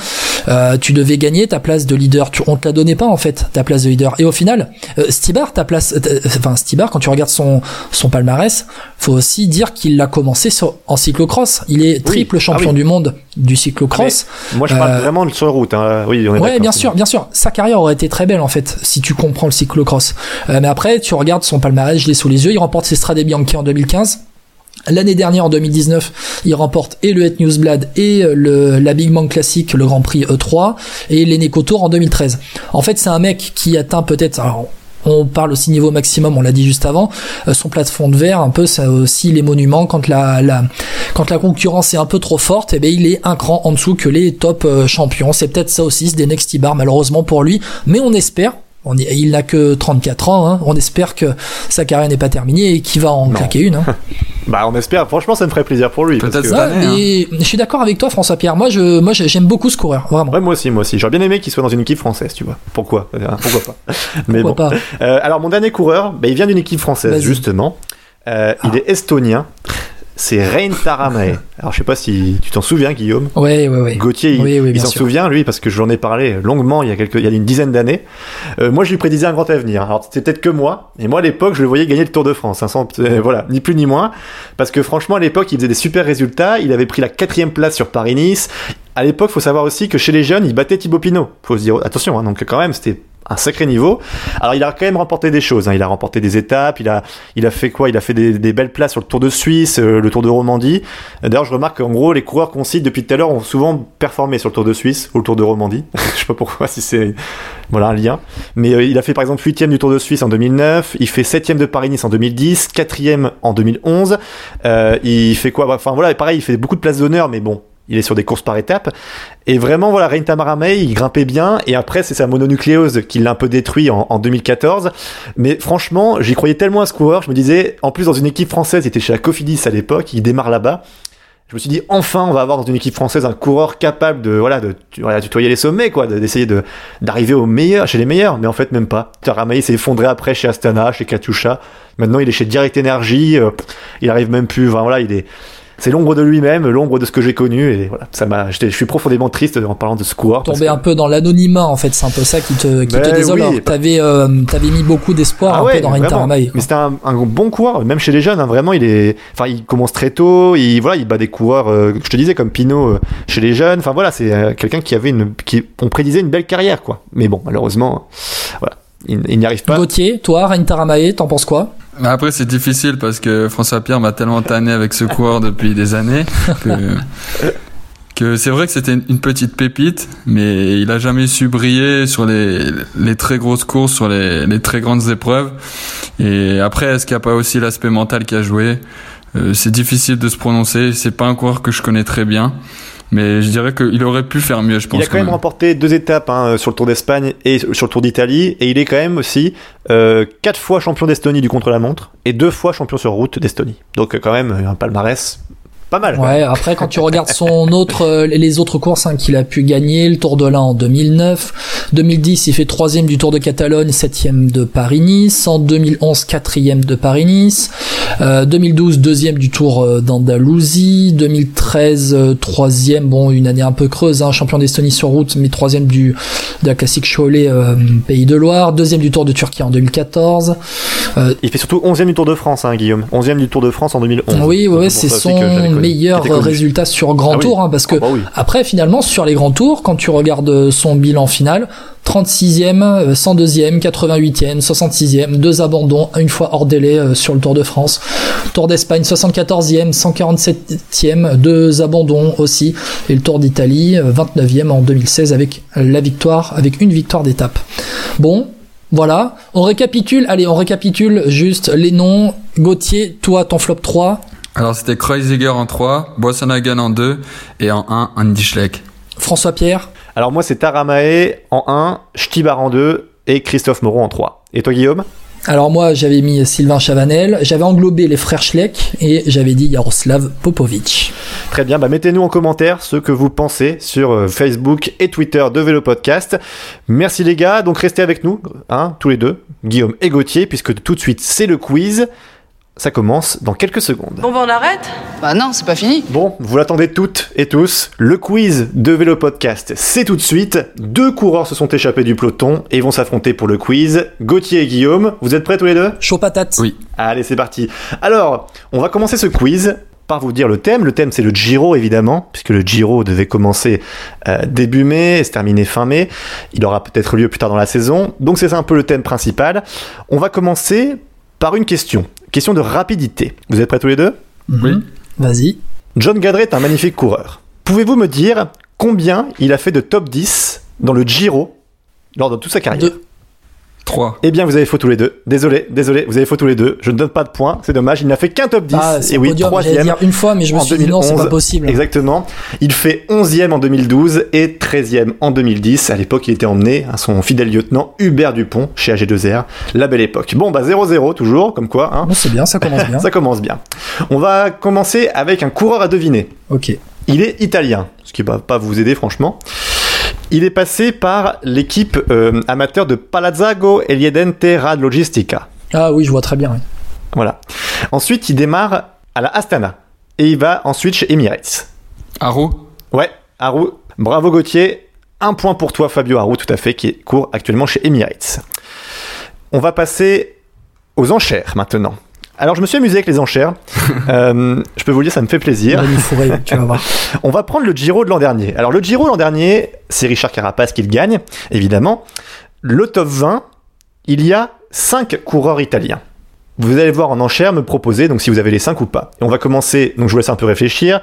Euh, tu devais gagner ta place de leader. Tu, on te la donnait pas en fait ta place de leader. Et au final, euh, Stibar, ta place, enfin Stibar, quand tu regardes son son palmarès, faut aussi dire qu'il a commencé sur, en cyclocross. Il est triple Ah champion oui. du monde du cyclocross. Moi je parle vraiment de sur route, hein. oui on est Ouais, bien sûr, bien sûr. Sa carrière aurait été très belle en fait, si tu comprends le cyclocross. Euh, mais après, tu regardes son palmarès, je l'ai sous les yeux. Il remporte ses Strade Bianchi en 2015. L'année dernière, en 2019, il remporte et le Het Newsblad et euh, le, la Big Bang Classic, le Grand Prix E3, et l'Eneco Tour en 2013. En fait, c'est un mec qui atteint peut-être... on parle aussi niveau maximum, on l'a dit juste avant. euh, son plafond de verre, un peu, ça aussi les monuments. Quand la, concurrence est un peu trop forte, eh ben il est un cran en dessous que les top euh, champions. C'est peut-être ça aussi, c'est des Next Bar malheureusement pour lui, mais on espère. On il n'a que 34 ans, hein, on espère que sa carrière n'est pas terminée et qu'il va en claquer une. Hein. Bah on espère, franchement ça me ferait plaisir pour lui. parce Peut-être que- hein. Et je suis d'accord avec toi, François Pierre. Moi, je, moi, j'aime beaucoup ce coureur, vraiment. Ouais, moi aussi, moi aussi. J'aurais bien aimé qu'il soit dans une équipe française, tu vois. Pourquoi? Euh, Pourquoi pas? Mais Pourquoi bon. pas? Euh, alors, mon dernier coureur, bah, il vient d'une équipe française, justement. Euh, Il est estonien. C'est Rein Taramae. Alors, je sais pas si tu t'en souviens, Guillaume. Gauthier, il, Oui, oui, il bien s'en souvient, lui, parce que j'en ai parlé longuement il y a, quelques, il y a une dizaine d'années. Euh, moi, je lui prédisais un grand avenir. Alors, c'était peut-être que moi. Et moi, à l'époque, je le voyais gagner le Tour de France. hein, sans- euh, voilà, ni plus ni moins. Parce que franchement, à l'époque, il faisait des super résultats. Il avait pris la quatrième place sur Paris-Nice. À l'époque, faut savoir aussi que chez les jeunes, il battait Thibaut Pinot. Faut se dire, attention, hein, donc quand même, c'était un sacré niveau. Alors il a quand même remporté des choses. hein. Il a remporté des étapes. Il a, il a fait quoi? Il a fait des, des belles places sur le Tour de Suisse, euh, le Tour de Romandie. D'ailleurs, je remarque qu'en gros, les coureurs qu'on cite depuis tout à l'heure ont souvent performé sur le Tour de Suisse ou le Tour de Romandie. je sais pas pourquoi, si c'est voilà un lien. Mais euh, il a fait par exemple huitième du Tour de Suisse en 2009. Il fait septième de Paris-Nice en 2010, quatrième en 2011. Euh, il fait quoi? Enfin voilà, pareil, il fait beaucoup de places d'honneur, mais bon. Il est sur des courses par étapes. Et vraiment, voilà, Rein Tamaramei, il grimpait bien. Et après, c'est sa mononucléose qui l'a un peu détruit en, en 2014. Mais franchement, j'y croyais tellement à ce coureur. Je me disais, en plus, dans une équipe française, il était chez la Cofidis à l'époque, il démarre là-bas. je me suis dit enfin on va avoir dans une équipe française un coureur capable de voilà de voilà, tutoyer les sommets quoi, d'essayer de d'arriver au meilleur chez les meilleurs, mais en fait même pas. Taramaï s'est effondré après chez Astana, chez Katusha. Maintenant il est chez Direct Energy, euh, il arrive même plus. Voilà, il est c'est l'ombre de lui-même, l'ombre de ce que j'ai connu, et voilà, ça m'a, je suis profondément triste en parlant de ce coureur. Tombé un peu dans l'anonymat, en fait, c'est un peu ça qui te, qui te Ben désole. oui, T'avais, euh, t'avais mis beaucoup d'espoir Ah un ouais, peu dans Mais c'était un, un bon coureur, même chez les jeunes. hein, vraiment, il est, enfin, il commence très tôt. Il voilà, il bat des coureurs. euh, je te disais comme Pinot euh, chez les jeunes. Enfin voilà, c'est quelqu'un qui avait une, qui, on prédisait une belle carrière, quoi. Mais bon, malheureusement, voilà, il, il n'y arrive pas. Gauthier, toi, Reine Taramae, t'en penses quoi? Après, c'est difficile parce que François Pierre m'a tellement tanné avec ce coureur depuis des années que, que c'est vrai que c'était une- petite pépite, mais il a jamais su briller sur les, les très grosses courses, sur les, les très grandes épreuves. Et après, est-ce qu'il n'y a pas aussi l'aspect mental qui a joué? Euh, C'est difficile de se prononcer. C'est pas un coureur que je connais très bien. Mais je dirais qu'il aurait pu faire mieux, je pense. Il a quand même remporté deux étapes hein, sur le Tour d'Espagne et sur le Tour d'Italie, et il est quand même aussi euh, quatre fois champion d'Estonie du contre-la-montre et deux fois champion sur route d'Estonie. Donc quand même un palmarès pas mal. Ouais, après quand tu regardes son autre, euh, les autres courses hein, qu'il a pu gagner, le Tour de l'Ain en 2009, 2010 il fait troisième du Tour de Catalogne, septième de Paris-Nice, en 2011 quatrième de Paris-Nice, euh, 2012 deuxième du Tour euh, d'Andalousie, 2013 euh, troisième, bon une année un peu creuse, hein, champion d'Estonie sur route, mais troisième du de la classique Cholet euh, Pays de Loire, deuxième du Tour de Turquie en 2014. Euh, Il fait surtout 11e du Tour de France, hein, Guillaume. 11e du Tour de France en 2011. Oui, Donc, ouais, c'est son meilleur Qui était connu. résultat sur grand Ah tour, hein, parce que Ah bah oui. après, finalement, sur les grands tours, quand tu regardes euh, son bilan final, 36e, euh, 102e, 88e, 66e, deux abandons, une fois hors délai euh, sur le Tour de France. Tour d'Espagne, 74e, 147e, deux abandons aussi. Et le Tour d'Italie, euh, 29e en 2016 avec la victoire, avec une victoire d'étape. Bon. Voilà, on récapitule, allez, on récapitule juste les noms. Gauthier, toi, ton flop 3, Alors, c'était Kreuziger en 3, Boissonhagen en 2 et en 1, Andy Schleck. François Pierre, Alors moi c'est Taramae en 1, Stibar en 2 et Christophe Moreau en 3. Et toi Guillaume? Alors moi j'avais mis Sylvain Chavanel, j'avais englobé les frères Schleck et j'avais dit Jaroslav Popovic. Très bien, bah mettez-nous en commentaire ce que vous pensez sur euh, Facebook et Twitter de Vélo Podcast. Merci les gars, donc restez avec nous, hein, tous les deux, Guillaume et Gauthier, puisque tout de suite c'est le quiz. Ça commence dans quelques secondes. Bon, bah on arrête Bah non, c'est pas fini. Bon, vous l'attendez toutes et tous, le quiz de Vélo Podcast, c'est tout de suite. Deux coureurs se sont échappés du peloton et vont s'affronter pour le quiz. Gauthier et Guillaume, vous êtes prêts tous les deux? Chaud patate. Oui. Allez, c'est parti. Alors, on va commencer ce quiz par vous dire le thème. Le thème, c'est le Giro, évidemment, puisque le Giro devait commencer euh, début mai et se terminer fin mai. Il aura peut-être lieu plus tard dans la saison. Donc, c'est ça un peu le thème principal. On va commencer par une question. Question de rapidité. Vous êtes prêts tous les deux? Oui. Vas-y. John Gadret est un magnifique coureur. Pouvez-vous me dire combien il a fait de top 10 dans le Giro lors de toute sa carrière? 3. Eh bien, vous avez faux tous les deux. Désolé, désolé, vous avez faux tous les deux. Je ne donne pas de points, c'est dommage. Il n'a fait qu'un top 10. Ah, c'est et oui, troisième. dire une fois, mais je me en suis dit non, c'est 2011. pas possible. Exactement. Il fait 11e en 2012 et 13e en 2010. À l'époque, il était emmené à son fidèle lieutenant Hubert Dupont chez AG2R. La belle époque. Bon, bah 0-0 toujours, comme quoi. Hein. Bon, c'est bien, ça commence bien. Ça commence bien. On va commencer avec un coureur à deviner. Ok. Il est italien, ce qui va pas vous aider franchement. Il est passé par l'équipe euh, amateur de Palazzago e Liedente Rad Logistica. Ah oui, je vois très bien. oui. Voilà. Ensuite, il démarre à la Astana. Et il va ensuite chez Emirates. Haro Ouais, Haru. Bravo Gauthier. Un point pour toi, Fabio Haru, tout à fait, qui court actuellement chez Emirates. On va passer aux enchères maintenant. Alors, je me suis amusé avec les enchères. Euh, je peux vous le dire, ça me fait plaisir. Tu vas voir. On va prendre le Giro de l'an dernier. Alors le Giro l'an dernier, c'est Richard Carapace qui le gagne, évidemment. Le top 20, il y a 5 coureurs italiens. Vous allez voir en enchère me proposer donc si vous avez les 5 ou pas. Et on va commencer, donc je vous laisse un peu réfléchir.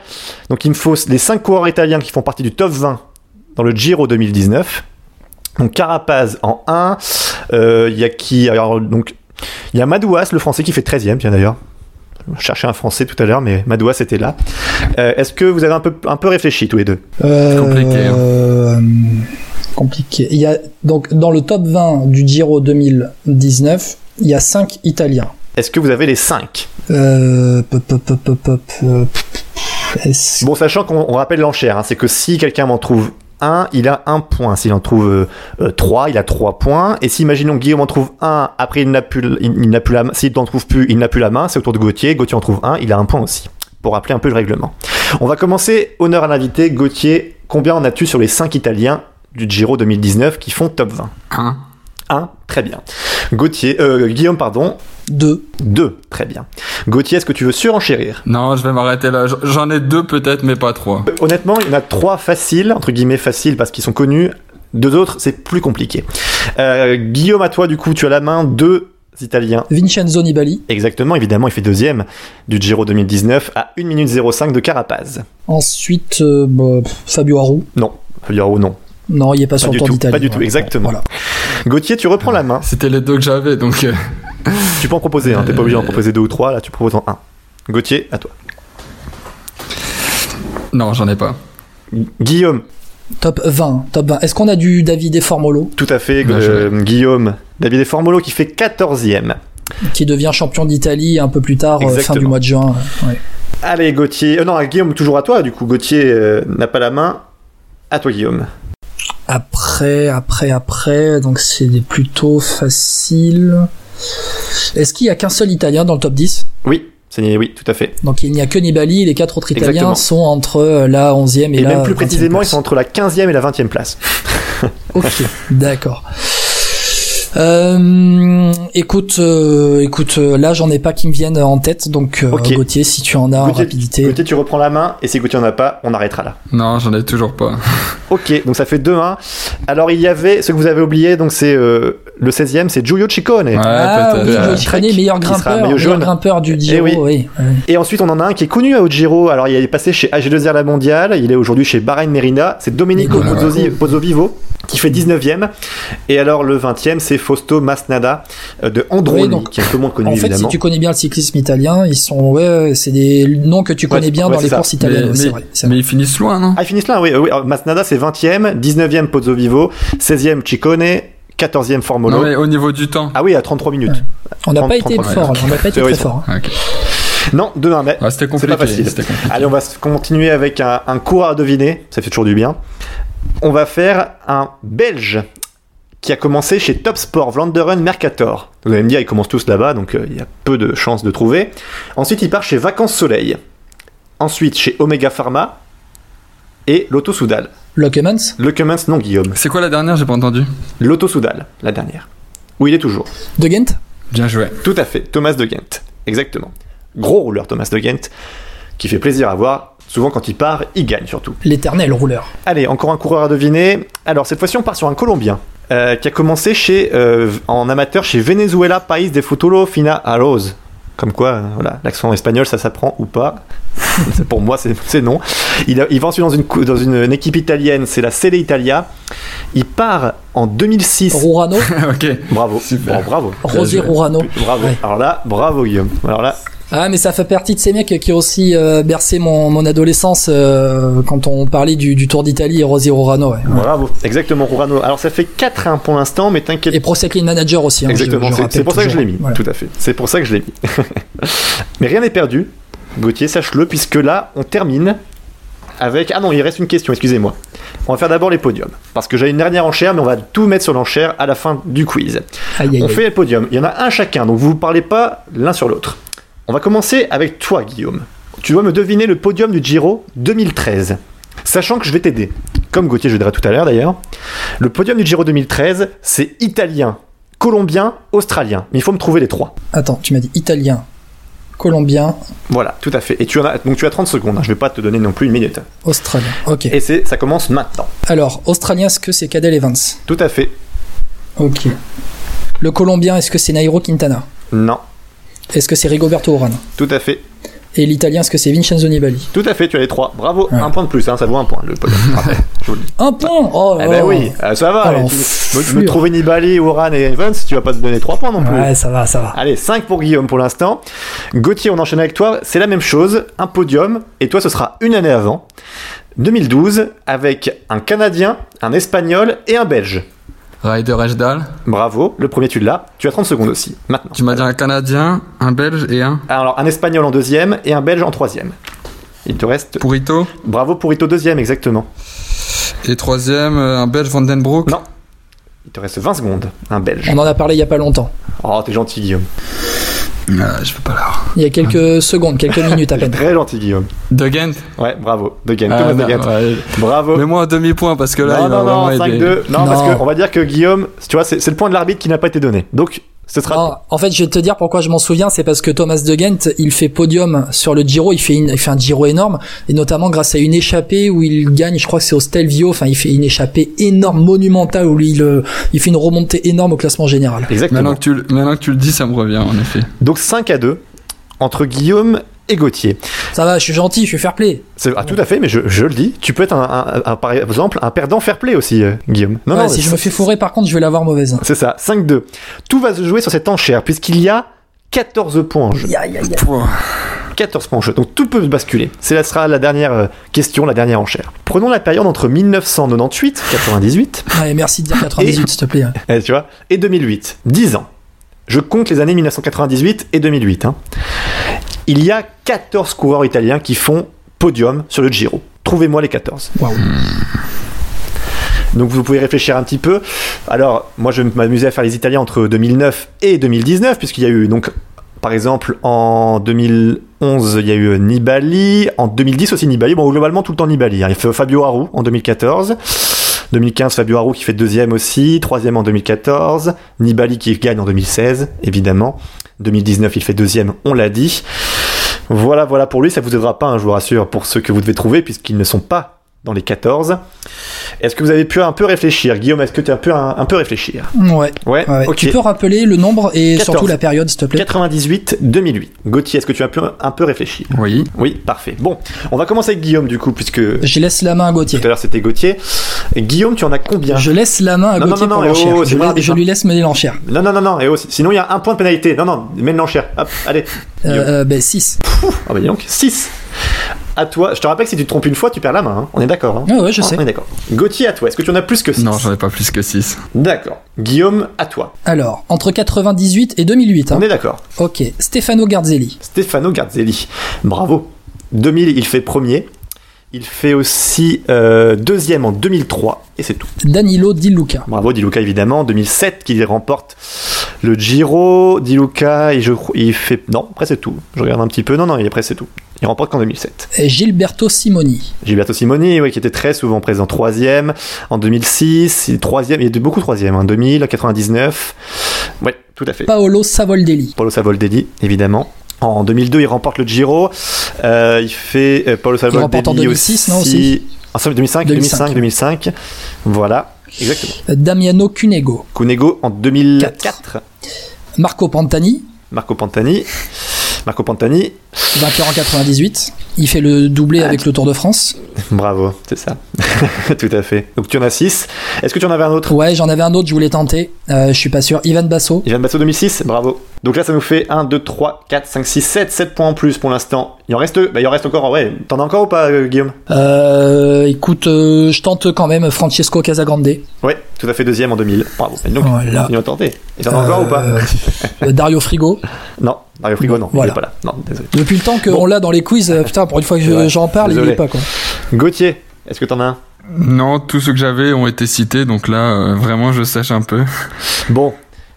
Donc il me faut les 5 coureurs italiens qui font partie du top 20 dans le Giro 2019. Donc Carapaz en 1, euh, il y a qui? Alors, donc il y a Madouas, le français qui fait 13e, tiens d'ailleurs. Je cherchais un français tout à l'heure, mais Madouas était là. Euh, Est-ce que vous avez un peu, un peu réfléchi tous les deux? Euh, compliqué, hein. euh, compliqué. Il y a donc dans le top 20 du Giro 2019, il y a 5 Italiens. Est-ce que vous avez les 5 Euh, pop, pop, pop, pop, pop, euh, Bon, sachant qu'on rappelle l'enchère, hein, c'est que si quelqu'un m'en trouve un, il a un point. S'il en trouve euh, trois, il a trois points. Et si, imaginons, Guillaume en trouve un, après il n'a plus, il, n'a plus la main. S'il n'en trouve plus, il n'a plus la main. C'est au tour de Gauthier. Gauthier en trouve un, il a un point aussi. Pour rappeler un peu le règlement. On va commencer. Honneur à l'invité. Gauthier, combien en as-tu sur les cinq Italiens du Giro 2019 qui font top 20 Un. Un, très bien. Gauthier, euh, Guillaume, pardon. Deux. Deux, très bien. Gauthier, est-ce que tu veux surenchérir? Non, je vais m'arrêter là. J'en ai deux peut-être, mais pas trois. Euh, honnêtement, il y en a trois faciles, entre guillemets faciles parce qu'ils sont connus. Deux autres, c'est plus compliqué. Euh, Guillaume, à toi, du coup, tu as la main. Deux Italiens. Vincenzo Nibali. Exactement, évidemment, il fait deuxième du Giro 2019 à 1 minute 05 de Carapaz. Ensuite, euh, bah, Fabio Aru. Non, Fabio Aru, non. Non, il n'est pas, sur le Tour d'Italie. Pas du tout, exactement. Voilà. Gauthier, tu reprends la main. C'était les deux que j'avais, donc. Euh, tu peux en proposer, hein, t'es pas obligé d'en proposer deux ou trois, là tu proposes en un. Gauthier, à toi. Non, j'en ai pas. Guillaume. Top 20, top 20. Est-ce qu'on a du David Formolo? Tout à fait, euh, Guillaume. David Formolo qui fait 14e. Qui devient champion d'Italie un peu plus tard, euh, fin du mois de juin. Ouais. Allez, Gauthier. non, Guillaume, toujours à toi. Du coup, Gauthier n'a pas la main. À toi, Guillaume. Après, après, après, donc c'est plutôt facile. Est-ce qu'il y a qu'un seul Italien dans le top 10 Oui. Oui, tout à fait. Donc il n'y a que Nibali, les quatre autres Italiens sont entre la 11e et, et même plus précisément, ils sont entre la 15e et la 20e place. ok, d'accord. Euh, écoute, euh, écoute, euh, là j'en ai pas qui me viennent en tête, donc euh, Gauthier, si tu en as en rapidité. Gauthier, tu reprends la main, et si Gauthier en a pas, on arrêtera là. Non, j'en ai toujours pas. ok, donc ça fait 2-1. Alors il y avait, ce que vous avez oublié, donc c'est le 16e, c'est Giulio Ciccone. Ouais, ah, oui, Giulio Ciccone, meilleur grimpeur, meilleur grimpeur du Giro. Et, eh oui. et ensuite on en a un qui est connu à Giro, alors il est passé chez AG2R La Mondiale, il est aujourd'hui chez Bahrain Merina, c'est Domenico Pozzovivo qui fait 19e. Et alors le 20e, c'est Fausto Masnada euh, de Androni, qui est un peu moins connu en fait, si tu connais bien le cyclisme italien, ils sont ouais, c'est des noms que tu connais bien dans les courses italiennes. Mais, vrai, mais ils finissent loin, non? Ah, ils finissent loin, oui. oui. Masnada, c'est 20e, 19e Pozzovivo, 16e Ciccone, 14e Formolo. Non, mais au niveau du temps. Ah oui, à 33 minutes. On n'a pas été fort, on n'a pas été très fort. Hein. Non, 2-1, mais ah, c'était compliqué, pas facile. Allez, on va continuer avec un, un cours à deviner, ça fait toujours du bien on va faire un Belge qui a commencé chez Top Sport Vlaanderen Mercator. Vous allez me dire, ils commencent tous là-bas, donc euh, il y a peu de chances de trouver. Ensuite, il part chez Vacances Soleil. Ensuite, chez Omega Pharma et Lotto Soudal. Le Cummins, non, Guillaume. C'est quoi la dernière? J'ai pas entendu. Lotto Soudal, la dernière. Où il est toujours. De Ghent? Bien joué. Tout à fait, Thomas de Ghent. Exactement. Gros rouleur, Thomas de Ghent, qui fait plaisir à voir. Souvent, quand il part, il gagne surtout. L'éternel rouleur. Allez, encore un coureur à deviner. Alors, cette fois-ci, on part sur un Colombien. Euh, qui a commencé chez, euh, en amateur chez Venezuela País de Futuro Fina Arroz. Comme quoi, euh, voilà, l'accent espagnol, ça s'apprend ou pas. Pour moi, c'est non. Il, il va ensuite dans une, dans une, équipe italienne, c'est la Sele Italia. Il part en 2006. Rurano Ok. Bravo. Super. bravo. Rosier Rurano. Bravo. Alors là, bravo Guillaume. Alors là, ah, mais ça fait partie de ces mecs qui ont aussi euh, bercé mon, mon adolescence euh, quand on parlait du, du Tour d'Italie et Rosy Rorano. Ouais. Bravo, exactement, Rorano. Alors ça fait 4-1 pour l'instant, mais t'inquiète. Et Prosecco Manager aussi. Hein, exactement, c'est pour ça que je l'ai mis, tout à fait. C'est pour ça que je l'ai mis. mais rien n'est perdu, Gauthier, sache-le, puisque là, on termine avec. Ah non, il reste une question, excusez-moi. On va faire d'abord les podiums. Parce que j'ai une dernière enchère, mais on va tout mettre sur l'enchère à la fin du quiz. on fait les podiums. Il y en a un chacun, donc vous ne parlez pas l'un sur l'autre. On va commencer avec toi, Guillaume. Tu dois me deviner le podium du Giro 2013. Sachant que je vais t'aider. Comme Gauthier, je dirai tout à l'heure d'ailleurs. Le podium du Giro 2013, c'est italien, colombien, australien. Mais il faut me trouver les trois. Attends, tu m'as dit italien, colombien. Voilà, tout à fait. Et tu as, donc tu as 30 secondes. Hein. Je vais pas te donner non plus une minute. Australien, ok. Et c'est, ça commence maintenant. Alors, australien, est-ce que c'est Cadel Evans? Tout à fait. Ok. Le colombien, est-ce que c'est Nairo Quintana? Non. Est-ce que c'est Rigoberto Urán Tout à fait. Et l'italien, est-ce que c'est Vincenzo Nibali Tout à fait, tu as les trois. Bravo, un point de plus, hein, ça vaut un point. Le un point Oh Eh ben oui, euh, ça va. tu me, trouver Nibali, Oran et Evans, tu vas pas te donner trois points non plus. Ouais, ça va, ça va. Allez, 5 pour Guillaume pour l'instant. Gauthier, on enchaîne avec toi. C'est la même chose, un podium. Et toi, ce sera une année avant. 2012, avec un Canadien, un Espagnol et un Belge. Ryder Ejdal. Bravo, le premier tu l'as. Tu as 30 secondes aussi. Maintenant. Tu m'as dit un Canadien, un Belge et un. Alors un Espagnol en deuxième et un Belge en troisième. Il te reste. Pourito. Bravo Pourito, deuxième, exactement. Et troisième, euh, un Belge Vandenbroek. Non. Il te reste 20 secondes, un Belge. On en a parlé il y a pas longtemps. Oh, t'es gentil, Guillaume. Ah, je peux pas l'avoir. Il y a quelques secondes, quelques minutes à peine. Très gentil, Guillaume. De Ghent Ouais, bravo. De Ghent. Ah, de non, Ghent. ouais. Bravo. Mets-moi un demi-point parce que là, non, il va non, non, vraiment aider. 5-2. Non, parce Non. qu'on va dire que Guillaume, tu vois, c'est c'est le point de l'arbitre qui n'a pas été donné. Donc, ce sera. Non, en fait, je vais te dire pourquoi je m'en souviens, c'est parce que Thomas de Ghent, il fait podium sur le Giro, il fait, une, il fait un Giro énorme, et notamment grâce à une échappée où il gagne, je crois que c'est au Stelvio, enfin, il fait une échappée énorme, monumentale, où il, il fait une remontée énorme au classement général. Exactement. Maintenant que, tu, le- maintenant que tu le dis, ça me revient en effet. Donc 5 à 2 entre Guillaume et Gauthier. Ça va, je suis gentil, je suis fair play. C'est ah, tout à fait, mais je, je le dis. Tu peux être un, un- un- par exemple un perdant fair play aussi, euh, Guillaume. Non, Ouais, non, si je me fais fourrer, par contre, je vais l'avoir mauvaise. C'est ça, 5-2. Tout va se jouer sur cette enchère, puisqu'il y a 14 points en jeu. Aïe, aïe, aïe. Pouah. 14 points en jeu. Donc tout peut basculer. C'est là sera la dernière euh, question, la dernière enchère. Prenons la période entre 1998, 98, Ouais, merci de dire 98, s'il te plaît. eh, tu vois, et 2008. 10 ans. Je compte les années 1998 et 2008. hein. Il y a 14 coureurs italiens qui font podium sur le Giro. Trouvez-moi les 14. Waouh. Donc vous pouvez réfléchir un petit peu. Alors, moi je vais m'amuser à faire les Italiens entre 2009 et 2019, puisqu'il y a eu, donc, par exemple, en 2011, il y a eu Nibali, en 2010 aussi Nibali, bon, globalement tout le temps Nibali. hein. Il fait Fabio Aru en 2014. 2015, Fabio Aru qui fait deuxième aussi, troisième en 2014, Nibali qui gagne en 2016, évidemment. 2019, il fait deuxième, on l'a dit. Voilà, voilà pour lui, ça vous aidera pas, hein, je vous rassure, pour ceux que vous devez trouver, puisqu'ils ne sont pas dans les 14. Est-ce que vous avez pu un peu réfléchir Guillaume, est-ce que tu as pu un, un peu réfléchir? Ouais. Ouais. Tu peux rappeler le nombre et 14. surtout la période, s'il te plaît? 98-2008. Gauthier, est-ce que tu as pu un peu réfléchir? Oui. Oui, parfait. Bon, on va commencer avec Guillaume du coup, puisque tout Je laisse la main à Gauthier. à l'heure c'était Gauthier. Guillaume, tu en as combien Je laisse la main à Non, non, Gauthier non, pour non, l'enchère. oh, je, je lui laisse mener l'enchère. Non, non, non, non, et oh, sinon il y a un point de pénalité. Non, non, mène l'enchère. Hop, allez. Guillaume. Euh, ben 6. Ah dis donc, 6. À toi, je te rappelle que si tu te trompes une fois, tu perds la main. hein. On est d'accord. Hein Ouais, ouais, je sais. On est d'accord. Gauthier, à toi. Est-ce que tu en as plus que 6 Non, j'en ai pas plus que 6. D'accord. Guillaume, à toi. Alors, entre 98 et 2008. Hein. On est d'accord. Ok. Stefano Garzelli. Stefano Garzelli. Bravo. 2000, il fait premier. Il fait aussi euh, deuxième en 2003. Et c'est tout. Danilo Di Luca. Bravo, Di Luca, évidemment. En 2007, qu'il remporte le Giro. Di Luca, et je, il fait. Non, après c'est tout. Je regarde un petit peu. Non, non, il après c'est tout. Il remporte qu'en 2007. Et Gilberto Simoni. Gilberto Simoni, oui, qui était très souvent présent troisième. En 2006, il est troisième. Il de beaucoup troisième. En 2000, 99. Ouais, tout à fait. Paolo Savoldelli. Paulo Savoldelli, évidemment. En 2002, il remporte le Giro. Euh, il fait euh, remporte en 2006, non, aussi En 2005, 2005, 2005. Voilà, exactement. Damiano Cunego. Cunego en 2004. Marco Pantani. Marco Pantani. Marco Pantani, Vainqueur en 98. Il fait le doublé Ah, avec le Tour de France. bravo, c'est ça. Tout à fait. Donc tu en as 6. Est-ce que tu en avais un autre? Ouais, j'en avais un autre, je voulais tenter. Euh, je suis pas sûr. Ivan Basso. Ivan Basso 2006, bravo. Donc là, ça nous fait 1, 2, 3, 4, 5, 6, 7, 7 points en plus pour l'instant. Il en reste, bah, il en reste encore, ouais. T'en as encore ou pas, euh, Guillaume? Euh, écoute, euh, je tente quand même Francesco Casagrande. Ouais, tout à fait deuxième en 2000. Bravo. Et donc, Voilà. il va tenter. Et t'en as encore ou pas? Euh, Dario Frigo. Non, Mario Frigo, non, Voilà. il est pas là. Non, désolé. Depuis le temps qu'on Bon. l'a dans les quiz, euh, putain, pour une fois que je- Ouais, j'en parle, il désolé. est pas quoi. Gauthier, est-ce que t'en as un? Non, tous ceux que j'avais ont été cités, donc là, euh, vraiment, je sèche un peu. Bon,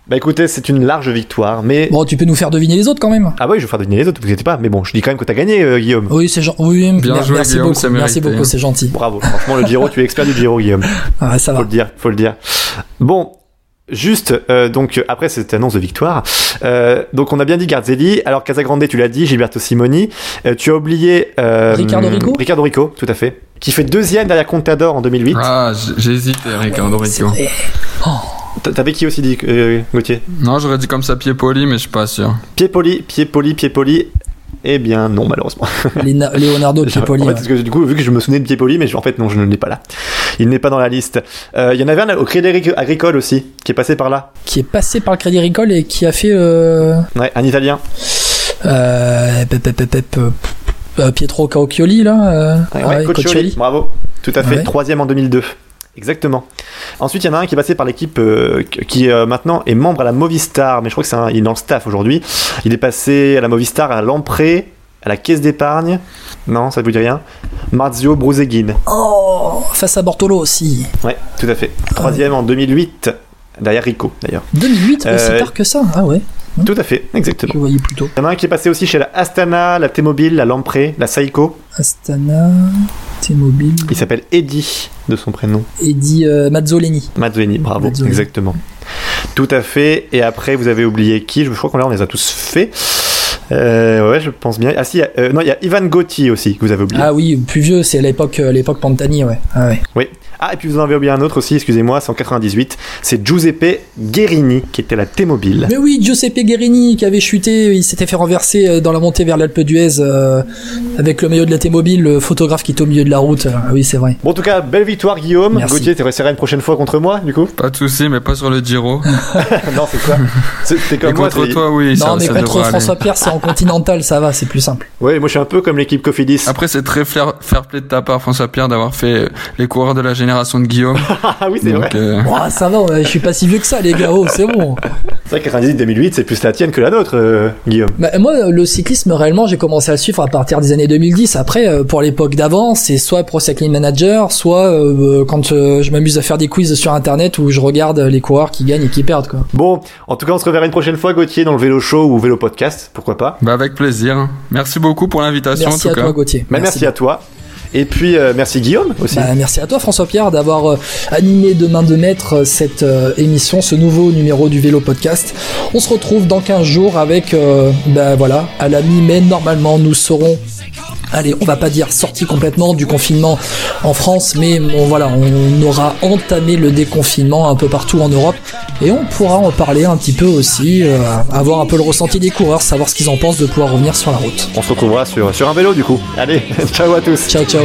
bah écoutez, c'est une large victoire, mais. Bon, tu peux nous faire deviner les autres quand même. Ah oui, je vais faire deviner les autres, vous inquiétez pas. Mais bon, je dis quand même que t'as gagné, euh, Guillaume. Oui, c'est gentil. Oui, Bien joué, merci Guillaume, beaucoup. c'est Merci beaucoup, c'est gentil. Bravo. Franchement, le Giro, tu es expert du Giro, Guillaume. Ah, ça Faut va. le dire, faut le dire. Bon. Juste, euh, donc après cette annonce de victoire, euh, donc on a bien dit Garzelli, alors Casagrande tu l'as dit, Gilberto Simoni, Euh, tu as oublié euh, Ricardo Rico Ricardo Rico, tout à fait, qui fait deuxième derrière Contador en 2008. Ah, j- j'ai hésité, Ricardo Rico. T'avais qui aussi dit, euh, Gauthier? Non, j'aurais dit comme ça pied poli, mais je suis pas sûr. Pied poli, pied poli, pied poli. Eh bien non, malheureusement. Léna- Leonardo Piepoli. En fait, ouais. parce que du coup, vu que je me souvenais de Piepoli, mais je- en fait, non, je ne l'ai pas là. Il n'est pas dans la liste. Euh, Il y en avait un au Crédit Agricole aussi, qui est passé par là. Qui est passé par le Crédit Agricole et qui a fait. Euh, Ouais, un Italien. euh, pep, pep, pep, pep, euh, Pietro Caucchioli, là. Ouais, ouais, Coccioli. Coccioli. Bravo. Tout à fait. Troisième en 2002. Exactement. Ensuite, il y en a un qui est passé par l'équipe euh, qui euh, maintenant est membre à la Movistar, mais je crois que c'est un, il est dans le staff aujourd'hui. Il est passé à la Movistar à Lampré, à la caisse d'épargne. Non, ça ne vous dit rien. Marzio Bruseguin. Oh, face à Bortolo aussi. Ouais, tout à fait. Troisième en 2008, derrière Rico d'ailleurs. 2008, aussi tard que ça. Ah ouais. Tout à fait, exactement. Je voyais plutôt. Il y en a un qui est passé aussi chez la Astana, la T-Mobile, la Lamprey, la Saiko. Astana, T-Mobile. Il s'appelle Eddie de son prénom. Eddie euh, Mazzoleni. Mazzoleni, bravo, Mazzoleni. exactement. Tout à fait. Et après, vous avez oublié qui? Je crois qu'on on les a tous fait. Euh, ouais, je pense bien. Ah si, euh, non, il y a Ivan Gotti aussi que vous avez oublié. Ah oui, plus vieux, c'est l'époque, l'époque Pantani, ouais. Ah, ouais. Oui. Ah, et puis vous en avez oublié un autre aussi, excusez-moi, c'est en 98. C'est Giuseppe Guerini qui était la T-Mobile. Mais oui, Giuseppe Guerini qui avait chuté, il s'était fait renverser dans la montée vers l'Alpe d'Huez euh, avec le maillot de la T-Mobile, le photographe qui était au milieu de la route. Ah oui, c'est vrai. Bon, en tout cas, belle victoire, Guillaume. Merci. Gauthier, tu resteras une prochaine fois contre moi, du coup? Pas de soucis, mais pas sur le Giro. non, c'est quoi C'était comme et moi. Contre toi, oui. Non, ça, mais ça contre François Pierre, c'est en continental, ça va, c'est plus simple. Oui, moi je suis un peu comme l'équipe Cofidis. Après, c'est très fair, fair play de ta part, François Pierre, d'avoir fait les coureurs de la génération de Guillaume. ah oui, c'est vrai. Euh... Oh, ça va, je suis pas si vieux que ça, les gars. Oh, c'est bon. C'est vrai que 98-2008, c'est plus la tienne que la nôtre, euh, Guillaume. Bah, moi, le cyclisme, réellement, j'ai commencé à le suivre à partir des années 2010. Après, euh, pour l'époque d'avant, c'est soit Pro Cycling Manager, soit euh, quand je m'amuse à faire des quiz sur Internet où je regarde les coureurs qui gagnent et qui perdent. Quoi. Bon, en tout cas, on se reverra une prochaine fois, Gauthier, dans le vélo show ou vélo podcast, pourquoi pas. Bah, avec plaisir. Merci beaucoup pour l'invitation, en Merci tout à cas. toi, Gauthier. Bah, merci. à toi. Et puis euh, merci Guillaume aussi. Bah, merci à toi François Pierre d'avoir euh, animé de main de maître euh, cette émission, ce nouveau numéro du Vélo Podcast. On se retrouve dans 15 jours avec, bah, voilà, à la mi-mai normalement nous serons allez, on va pas dire sorti complètement du confinement en France, mais bon, voilà, on aura entamé le déconfinement un peu partout en Europe et on pourra en parler un petit peu aussi, euh, avoir un peu le ressenti des coureurs, savoir ce qu'ils en pensent de pouvoir revenir sur la route. On se retrouvera sur, sur un vélo du coup. Allez, ciao à tous. Ciao, ciao.